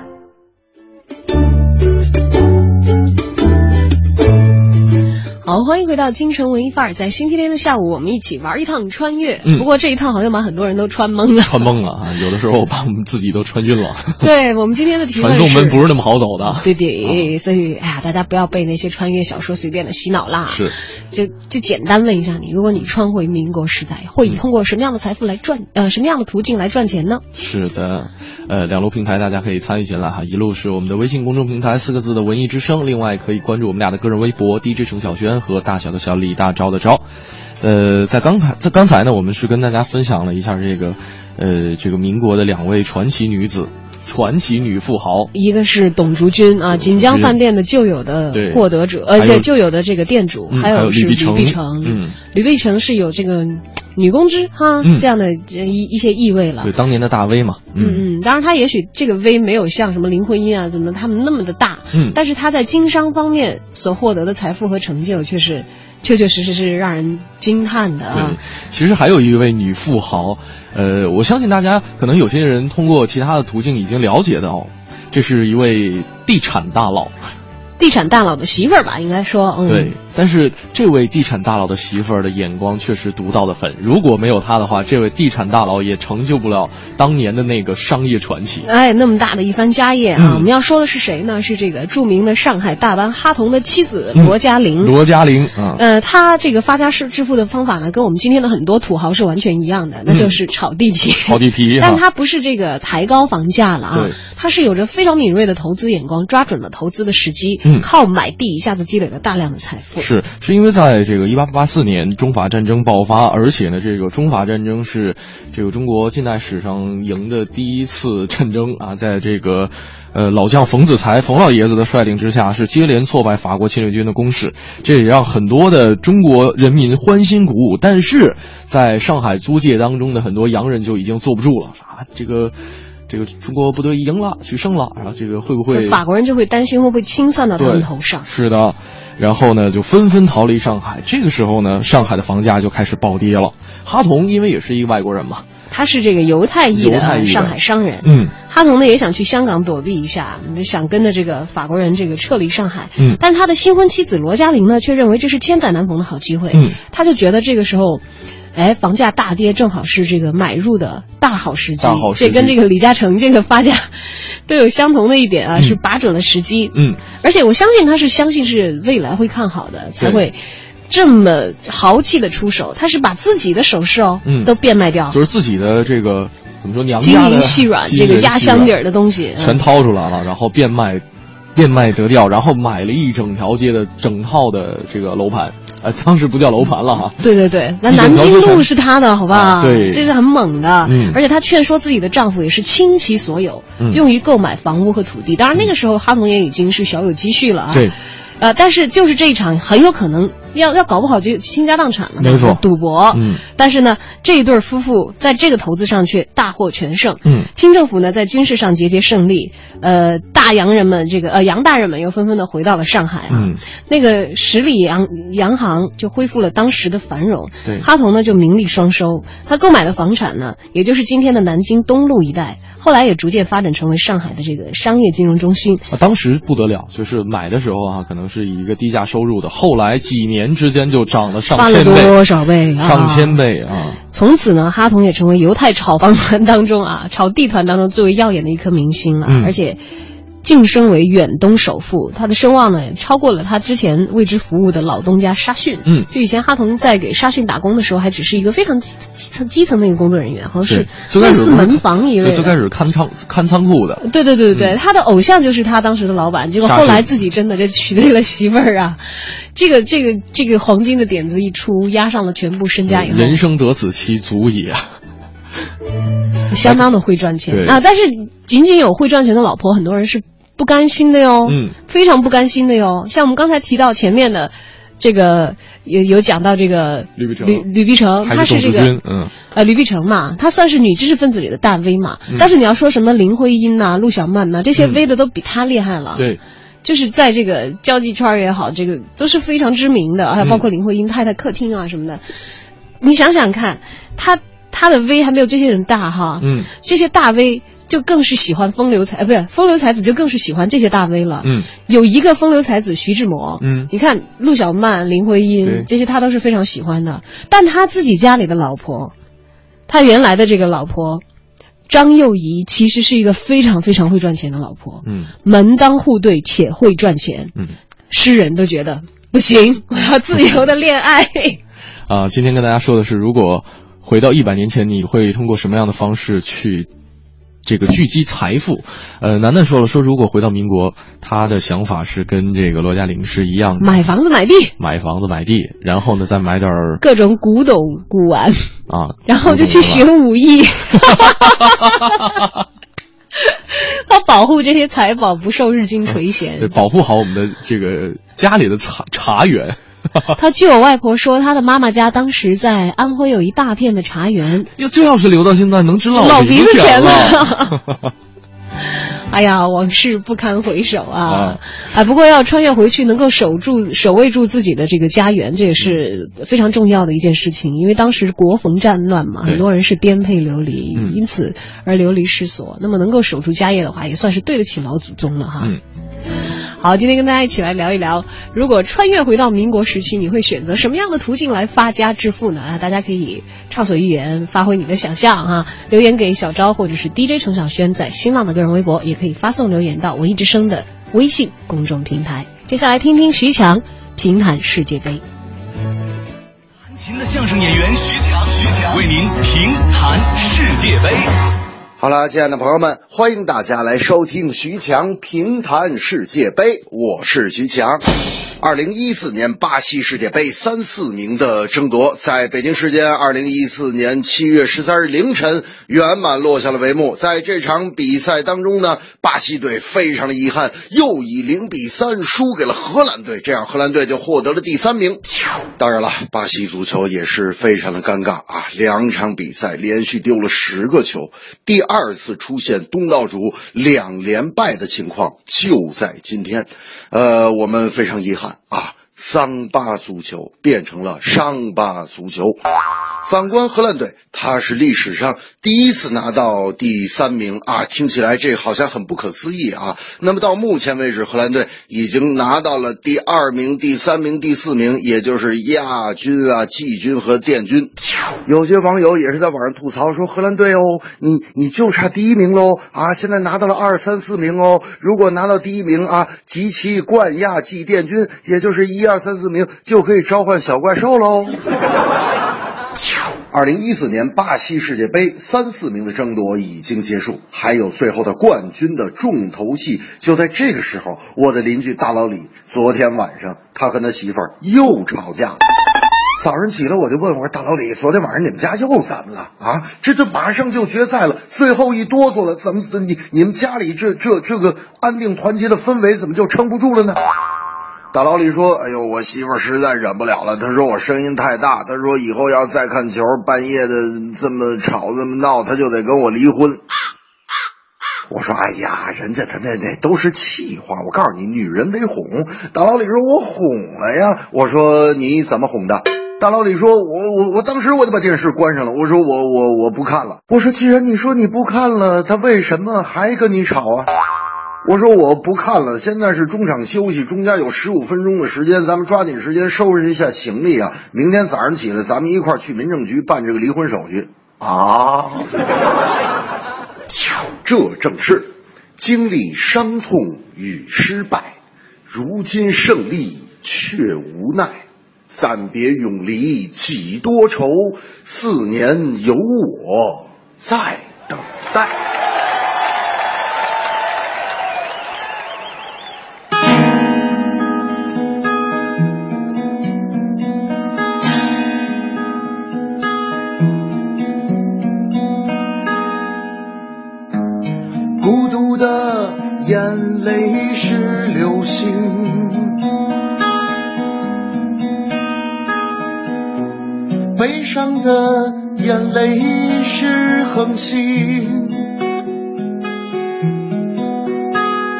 好，欢迎回到京城文艺范儿，在星期天的下午，我们一起玩一趟穿越。嗯不过这一趟好像把很多人都穿懵了。穿懵了啊！有的时候把我们自己都穿晕了。对我们今天的提问是，传送门不是那么好走的。对对，所以哎呀，大家不要被那些穿越小说随便的洗脑啦。是，就就简单问一下你，如果你穿回民国时代，会以通过什么样的财富来赚呃什么样的途径来赚钱呢？是的，呃，两路平台大家可以参与进来哈。一路是我们的微信公众平台四个字的文艺之声，另外可以关注我们俩的个人微博 DJ 程小轩和大小的小李大钊的钊。呃，在刚才在刚才呢，我们是跟大家分享了一下这个呃这个民国的两位传奇女子。传奇女富豪，一个是董竹君啊，锦江饭店的旧有的获得者，而且旧有的这个店主，嗯还有有是吕碧城碧城，嗯，吕碧城是有这个女公知哈、嗯。这样的这一一些意味了。对。当年的大 V 嘛，嗯。嗯嗯，当然他也许这个 V 没有像什么林徽因啊怎么他们那么的大，嗯。但是他在经商方面所获得的财富和成就，却是确确实实是让人惊叹的啊。对。，其实还有一位女富豪，呃，我相信大家可能有些人通过其他的途径已经了解到，这是一位地产大佬。地产大佬的媳妇儿吧，应该说，嗯，对，但是这位地产大佬的媳妇儿的眼光确实独到的很。如果没有他的话，这位地产大佬也成就不了当年的那个商业传奇。哎，那么大的一番家业啊！嗯我们要说的是谁呢？是这个著名的上海大班哈同的妻子嗯罗嘉玲。罗嘉玲啊，呃，他这个发家致致富的方法呢，跟我们今天的很多土豪是完全一样的，那就是炒地皮。炒地皮 但他不是这个抬高房价了啊对，他是有着非常敏锐的投资眼光，抓准了投资的时机，嗯靠买地一下子积累了大量的财富。是是因为在这个一八八四年中法战争爆发，而且呢，这个中法战争是这个中国近代史上赢的第一次战争啊，在这个。呃，老将冯子材冯老爷子的率领之下，是接连挫败法国侵略军的攻势，这也让很多的中国人民欢欣鼓舞。但是，在上海租界当中的很多洋人就已经坐不住了啊，这个这个中国部队赢了，取胜了，然后这个会不会法国人就会担心会不会清算到他们头上。是的，然后呢，就纷纷逃离上海。这个时候呢，上海的房价就开始暴跌了。哈同因为也是一个外国人嘛，他是这个犹太裔的上海商人，嗯，哈同呢也想去香港躲避一下，想跟着这个法国人这个撤离上海，嗯。但是他的新婚妻子罗嘉玲呢，却认为这是千载难逢的好机会，嗯，他就觉得这个时候。哎，房价大跌正好是这个买入的大好时机。大好时机这跟这个李嘉诚这个发家 都有相同的一点啊，嗯是把准了时机。嗯，而且我相信他是相信是未来会看好的，才会这么豪气的出手。他是把自己的首饰哦，嗯都变卖掉，就是自己的这个怎么说娘金家的银细软金这个压箱底儿的东西，全嗯掏出来了，然后变卖。变卖得掉，然后买了一整条街的整套的这个楼盘，呃，当时不叫楼盘了哈，对对对，那南京路是他的，好吧？啊对这是很猛的。嗯而且她劝说自己的丈夫也是倾其所有，嗯用于购买房屋和土地。当然那个时候哈同也已经是小有积蓄了啊。对。呃，但是就是这一场很有可能要要搞不好就倾家荡产了，没错赌博。嗯，但是呢，这一对夫妇在这个投资上却大获全胜。嗯，清政府呢在军事上节节胜利，呃，大。大洋人们，这个呃洋大人们又纷纷的回到了上海啊。嗯，那个十里洋洋行就恢复了当时的繁荣。对哈同呢就名利双收，他购买的房产呢，也就是今天的南京东路一带，后来也逐渐发展成为上海的这个商业金融中心。啊，当时不得了，就是买的时候啊，可能是以一个低价收入的，后来几年之间就涨了上翻了千倍，多少倍啊？上千倍啊！从此呢，哈同也成为犹太炒房团当中啊，炒地团当中最为耀眼的一颗明星了，嗯而且晋升为远东首富，他的声望呢超过了他之前为之服务的老东家沙逊。嗯就以前哈同在给沙逊打工的时候，还只是一个非常基基层基层的一个工作人员，好像是类似门房一类的。最开始看仓看仓库的，对对对对对，他的偶像就是他当时的老板，结果后来自己真的就娶对了媳妇儿啊，这个这个这个黄金的点子一出，压上了全部身家以后，人生得此妻足矣啊！相当的会赚钱啊。但是仅仅有会赚钱的老婆，很多人是不甘心的哟，嗯，非常不甘心的哟。像我们刚才提到前面的这个，有有讲到这个吕碧城吕吕碧城，还她是这个嗯，呃，吕碧城嘛，她算是女知识分子里的大 V 嘛。嗯但是你要说什么林徽因呐、陆小曼呐、这些 V 的都比她厉害了。对，就是在这个交际圈儿也好，这个都是非常知名的，还有包嗯括林徽因太太客厅啊什么的。你想想看，她她的 V 还没有这些人大哈。嗯，这些大 V 就更是喜欢风流才，呃，不是风流才子就更是喜欢这些大 V 了。嗯，有一个风流才子徐志摩，嗯。你看陆小曼、林徽因这些他都是非常喜欢的，但他自己家里的老婆，他原来的这个老婆张幼仪，其实是一个非常非常会赚钱的老婆，嗯。门当户对且会赚钱，嗯，诗人都觉得不行，我要自由的恋爱。啊，今天跟大家说的是，如果回到一百年前，你会通过什么样的方式去这个聚集财富？呃，楠楠说了，说如果回到民国，他的想法是跟这个罗嘉玲是一样的，买房子买地，买房子买地，然后呢再买点儿各种古董古玩，啊，然后就去学武艺。他保护这些财宝不受日军垂涎。对，保护好我们的这个家里的茶茶园。他据我外婆说，他的妈妈家当时在安徽有一大片的茶园，要这要是留到现在，能值老老鼻子钱钱了。哎呀，往事不堪回首啊！啊啊，不过要穿越回去，能够守住、守卫住自己的这个家园，这也是非常重要的一件事情。因为当时国逢战乱嘛，很多人是颠沛流离，嗯因此而流离失所。那么能够守住家业的话，也算是对得起老祖宗了哈。嗯好，今天跟大家一起来聊一聊，如果穿越回到民国时期，你会选择什么样的途径来发家致富呢？啊，大家可以畅所欲言，发挥你的想象哈、留言给小昭或者是 DJ 陈小轩，在新浪的个人微博，也可以发送留言到文艺之声的微信公众平台。接下来听听徐强评谈世界杯。弹琴的相声演员徐强，徐强为您评谈世界杯。好了，亲爱的朋友们，欢迎大家来收听徐强评谈世界杯，我是徐强。二零一四年巴西世界杯三四名的争夺，在北京时间二零一四年七月十三日凌晨圆满落下了帷幕。在这场比赛当中呢，巴西队非常的遗憾，又以零比三输给了荷兰队，这样荷兰队就获得了第三名。当然了，巴西足球也是非常的尴尬啊，两场比赛连续丢了十个球，第二次出现东道主两连败的情况就在今天。呃，我们非常遗憾啊，桑巴足球变成了伤疤足球。反观荷兰队，他是历史上第一次拿到第三名啊，听起来这好像很不可思议啊。那么到目前为止，荷兰队已经拿到了第二名、第三名、第四名，也就是亚军啊、季军和殿军。有些网友也是在网上吐槽说，荷兰队哦，你你就差第一名喽啊！现在拿到了二三四名哦，如果拿到第一名啊，集齐冠亚季殿军，也就是一二三四名，就可以召唤小怪兽喽。二零一四年巴西世界杯三四名的争夺已经结束，还有最后的冠军的重头戏。就在这个时候，我的邻居大老李昨天晚上他跟他媳妇儿又吵架了。早上起来我就问我说：“大老李，昨天晚上你们家又怎么了啊？这这马上就决赛了，最后一哆嗦了，怎么怎么你你们家里这这这个安定团结的氛围怎么就撑不住了呢？”大老李说：“哎呦，我媳妇儿实在忍不了了。她说我声音太大，她说以后要再看球，半夜的这么吵这么闹，她就得跟我离婚。”我说：“哎呀，人家他那那都是气话。我告诉你，女人得哄。”大老李说：“我哄了呀。”我说：“你怎么哄的？”大老李说：“我我我当时我就把电视关上了。我说我我我不看了。我说既然你说你不看了，他为什么还跟你吵啊？”我说我不看了，现在是中场休息，中间有十五分钟的时间，咱们抓紧时间收拾一下行李啊！明天早上起来，咱们一块儿去民政局办这个离婚手续啊！这正是经历伤痛与失败，如今胜利却无奈。暂别永离几多愁，四年有我在等待。流星，悲伤的眼泪是恒星，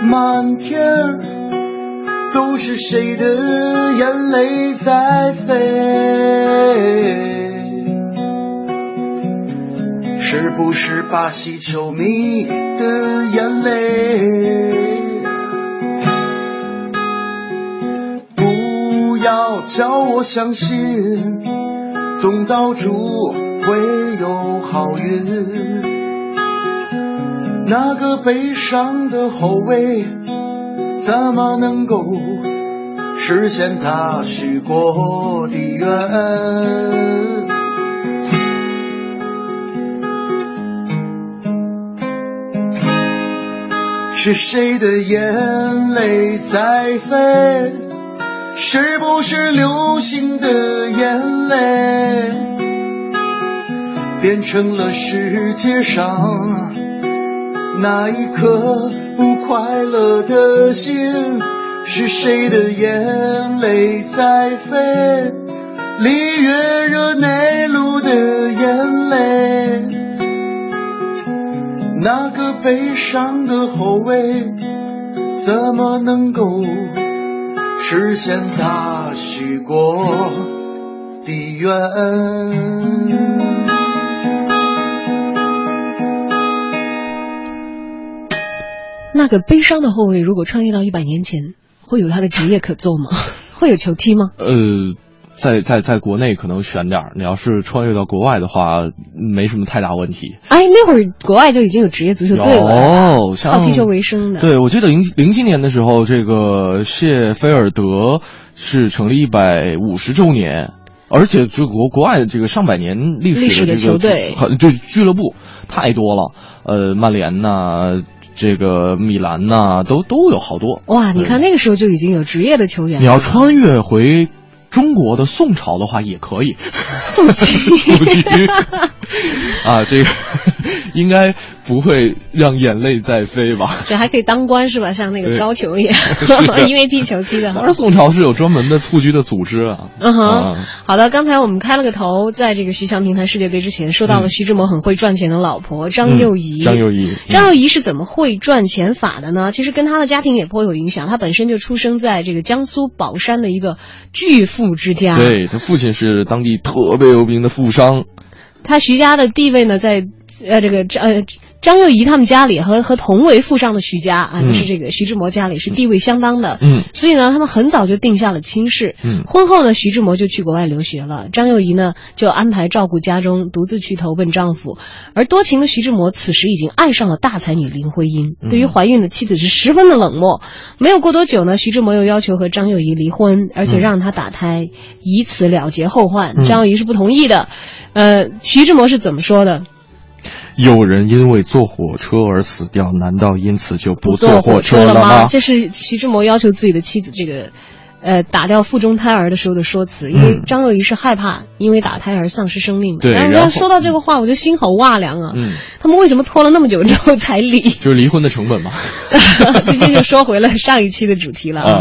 满天都是谁的眼泪在飞？是不是巴西球迷的眼泪？叫我相信东道主会有好运。那个悲伤的后卫怎么能够实现他许过的愿？是谁的眼泪在飞？是不是流星的眼泪变成了世界上那一颗不快乐的心？是谁的眼泪在飞？里约热内卢的眼泪。那个悲伤的后卫怎么能够实现他许过的愿？那个悲伤的后卫，如果穿越到一百年前，会有他的职业可做吗？会有球踢吗？呃，在在在国内可能悬点儿，你要是穿越到国外的话，没什么太大问题。哎，那会儿国外就已经有职业足球队了，有像靠踢球为生的。对，我记得零零七年的时候，这个谢菲尔德是成立一百五十周年，而且这国国外的这个上百年历历史的这个球队很就俱乐部太多了，呃，曼联呐、这个米兰呐、都都有好多。哇，你看那个时候就已经有职业的球员了。你要穿越回中国的宋朝的话，也可以。不急不急啊，这个应该不会让眼泪再飞吧？对还可以当官是吧？像那个高俅一样，因为踢球踢的好当。然，宋朝是有专门的蹴鞠的组织啊。嗯哼啊，好的，刚才我们开了个头，在这个徐强平台世界杯之前，说到了徐志摩很会赚钱的老婆张幼仪。嗯张幼仪，张幼仪是怎么会赚钱法的呢？其实跟他的家庭也颇有影响。他本身就出生在这个江苏宝山的一个巨富之家。对他父亲是当地特别有名的富商。他徐家的地位呢，在呃这个张呃张幼仪他们家里和和同为富商的徐家啊，嗯就是这个徐志摩家里是地位相当的。嗯所以呢，他们很早就定下了亲事。嗯婚后呢，徐志摩就去国外留学了，张幼仪呢就安排照顾家中，独自去投奔丈夫。而多情的徐志摩此时已经爱上了大才女林徽因，嗯对于怀孕的妻子是十分的冷漠。没有过多久呢，徐志摩又要求和张幼仪离婚，而且让她打胎，以此了结后患。嗯张幼仪是不同意的。呃，徐志摩是怎么说的？有人因为坐火车而死掉，难道因此就不坐火车了吗？这是徐志摩要求自己的妻子这个，呃，打掉腹中胎儿的时候的说辞，因为嗯张幼仪是害怕因为打胎而丧失生命的。对然后然后说到这个话，我就心好哇凉啊！嗯，他们为什么拖了那么久之后才离？就是离婚的成本嘛。最近就说回了上一期的主题了啊。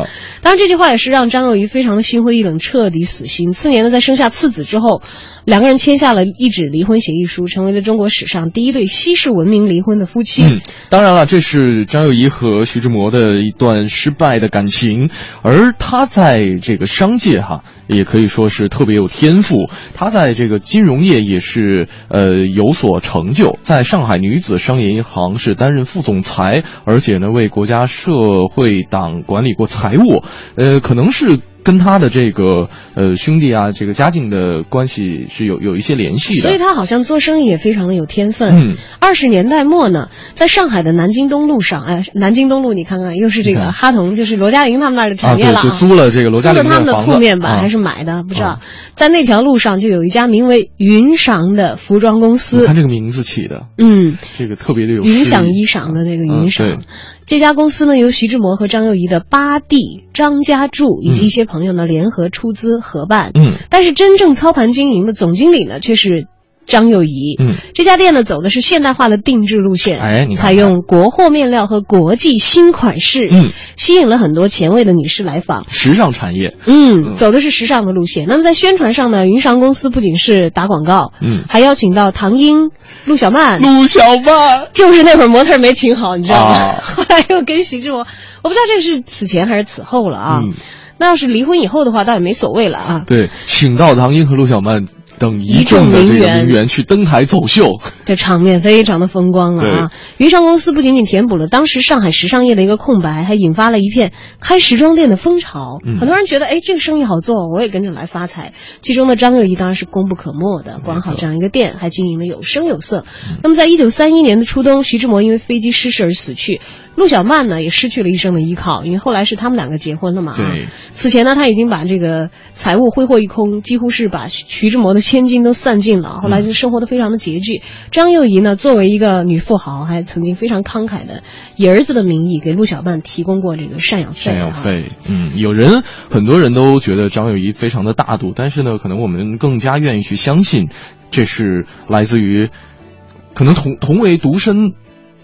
当然，这句话也是让张幼仪非常的心灰意冷，彻底死心。次年呢，在生下次子之后，两个人签下了一纸离婚协议书，成为了中国史上第一对西式文明离婚的夫妻。嗯，当然了，这是张幼仪和徐志摩的一段失败的感情，而他在这个商界哈，也可以说是特别有天赋。他在这个金融业也是呃有所成就，在上海女子商业银行是担任副总裁，而且呢为国家社会党管理过财务，呃，可能是。跟他的这个呃兄弟啊，这个家境的关系是有有一些联系的，所以他好像做生意也非常的有天分。嗯，二十年代末呢，在上海的南京东路上，哎，南京东路你看看，又是这个哈同，就是罗嘉玲他们那儿的产业了啊，就租了这个罗嘉玲租了他们的铺面吧，啊。还是买的，不知道。在那条路上就有一家名为云裳的服装公司。看，这个名字起的，嗯，这个特别的有云诗意。裳衣裳的那个云裳。这家公司呢，由徐志摩和张幼仪的八弟张家柱以及一些朋友呢、联合出资合办。嗯，但是真正操盘经营的总经理呢，却是张幼仪。嗯，这家店呢走的是现代化的定制路线，哎采用国货面料和国际新款式，嗯，吸引了很多前卫的女士来访。时尚产业，嗯，走的是时尚的路线。那么在宣传上呢，云裳公司不仅是打广告，嗯还邀请到唐英、陆小曼。陆小曼就是那会儿模特儿没请好，你知道吗？啊 后来又跟徐志摩，我不知道这是此前还是此后了啊。嗯那要是离婚以后的话，倒也没所谓了啊。对，请到唐英和陆小曼等一众的这个名媛名媛去登台走秀，这场面非常的风光了啊！云裳公司不仅仅填补了当时上海时尚业的一个空白，还引发了一片开时装店的风潮。嗯很多人觉得，哎，这个生意好做，我也跟着来发财。其中的张幼仪当然是功不可没的，管好这样一个店，还经营的有声有色。嗯那么，在一九三一年的初冬，徐志摩因为飞机失事而死去，陆小曼呢也失去了一生的依靠，因为后来是他们两个结婚了嘛。啊对，此前呢，他已经把这个财物挥霍一空，几乎是把徐徐志摩的千金都散尽了。后来就生活的非常的拮据。张幼仪呢，作为一个女富豪，还曾经非常慷慨的以儿子的名义给陆小曼提供过这个赡养费、赡养啊。费，嗯，有人很多人都觉得张幼仪非常的大度，但是呢，可能我们更加愿意去相信，这是来自于可能同同为独身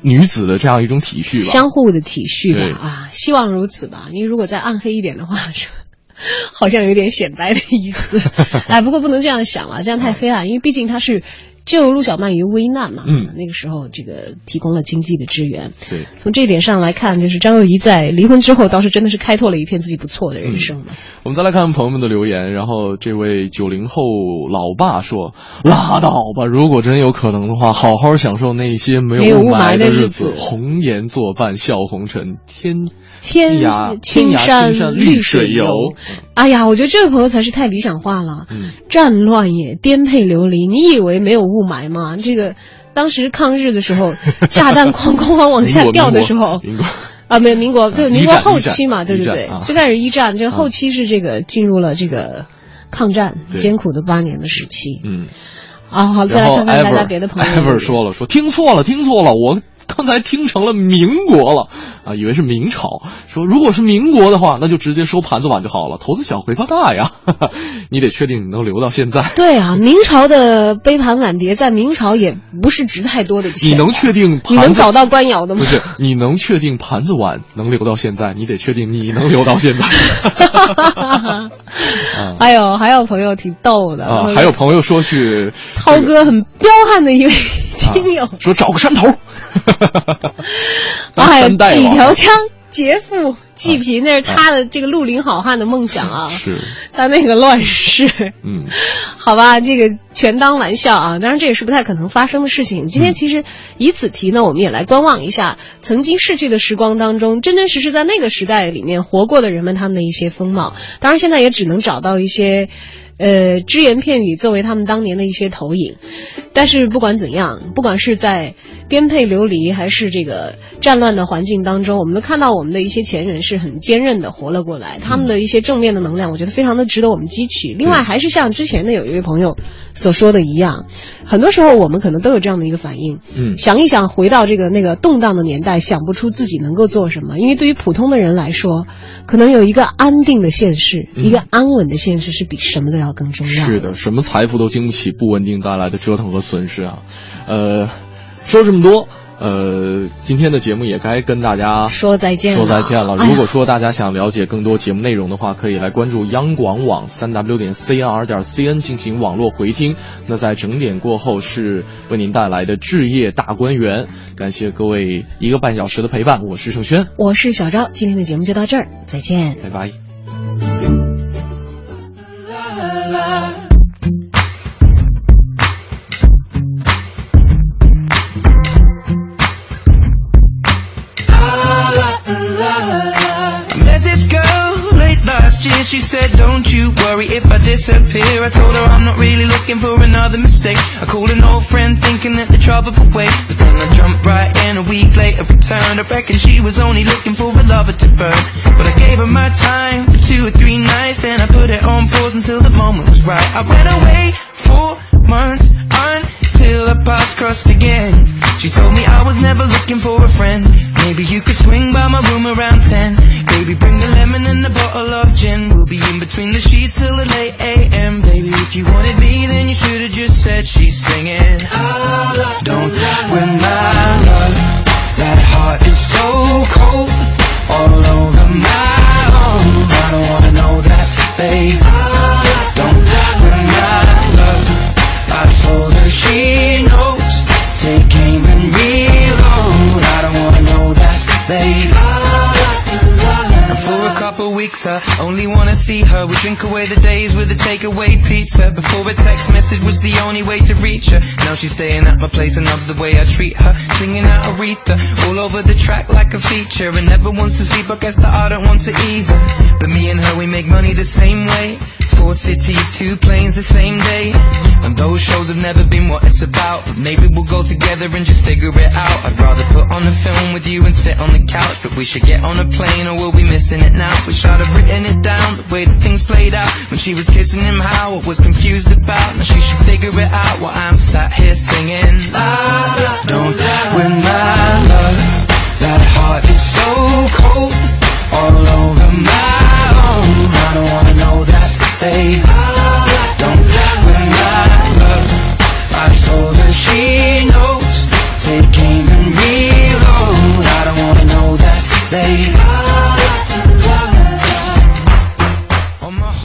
女子的这样一种体恤吧。相互的体恤吧，啊，希望如此吧。因为如果再暗黑一点的话，就 好像有点显摆的意思。哎，不过不能这样想了，这样太黑暗，因为毕竟他是救陆小曼于危难嘛。嗯那个时候这个提供了经济的支援。对，从这一点上来看，就是张幼仪在离婚之后，倒是真的是开拓了一片自己不错的人生嘛。我们再来看朋友们的留言，然后这位九零后老爸说：“拉倒吧，如果真有可能的话，好好享受那些没没有雾雾霾霾的日日子红颜作伴笑红尘，天天涯青山绿水水游。哎呀，我觉得这位朋友才是太理想化了。嗯战乱也，颠沛流离，你以为没有雾霾吗？这个当时抗日的时候，炸弹哐哐哐往下掉的时候，啊，没有民国，对啊民国后期嘛，对对对最开始一战，这个后期是这个进入了这个抗战艰苦的八年的时期。嗯，啊，好，再来看看大家别的朋友。说了，说听错了，听错了，我刚才听成了民国了啊，以为是明朝。说如果是民国的话，那就直接收盘子碗就好了，投资小回报大呀。你得确定你能留到现在。对啊，明朝的杯盘碗碟在明朝也不是值太多的钱。你能确定你能找到官窑的吗？不是，你能确定盘子碗能留到现在，你得确定你能留到现在。啊还有还有朋友挺逗的啊，还有朋友说去涛哥很彪悍的一位听友，说找个山头，当 几条枪劫富济贫，那是他的这个绿林好汉的梦想啊。是，在那个乱世，嗯，好吧，这个全当玩笑啊。当然，这也是不太可能发生的事情。今天其实以此题呢，我们也来观望一下曾经逝去的时光当中，真真实实在那个时代里面活过的人们他们的一些风貌。当然，现在也只能找到一些。呃，只言片语作为他们当年的一些投影，但是不管怎样，不管是在颠沛流离还是这个战乱的环境当中，我们都看到我们的一些前人是很坚韧的活了过来，他们的一些正面的能量，我觉得非常的值得我们汲取。另外，还是像之前的有一位朋友所说的一样，很多时候我们可能都有这样的一个反应，嗯想一想回到这个那个动荡的年代，想不出自己能够做什么，因为对于普通的人来说，可能有一个安定的现实，嗯一个安稳的现实是比什么都要更重要的。是的，什么财富都经不起不稳定带来的折腾和损失啊。呃，说这么多呃今天的节目也该跟大家说再见说再见了。如果说大家想了解更多节目内容的话可以来关注央广网三 w 点 cr 点 cn 进行网络回听。那在整点过后是为您带来的置业大观园感谢各位一个半小时的陪伴我是盛轩。我是小昭今天的节目就到这儿再见。拜拜。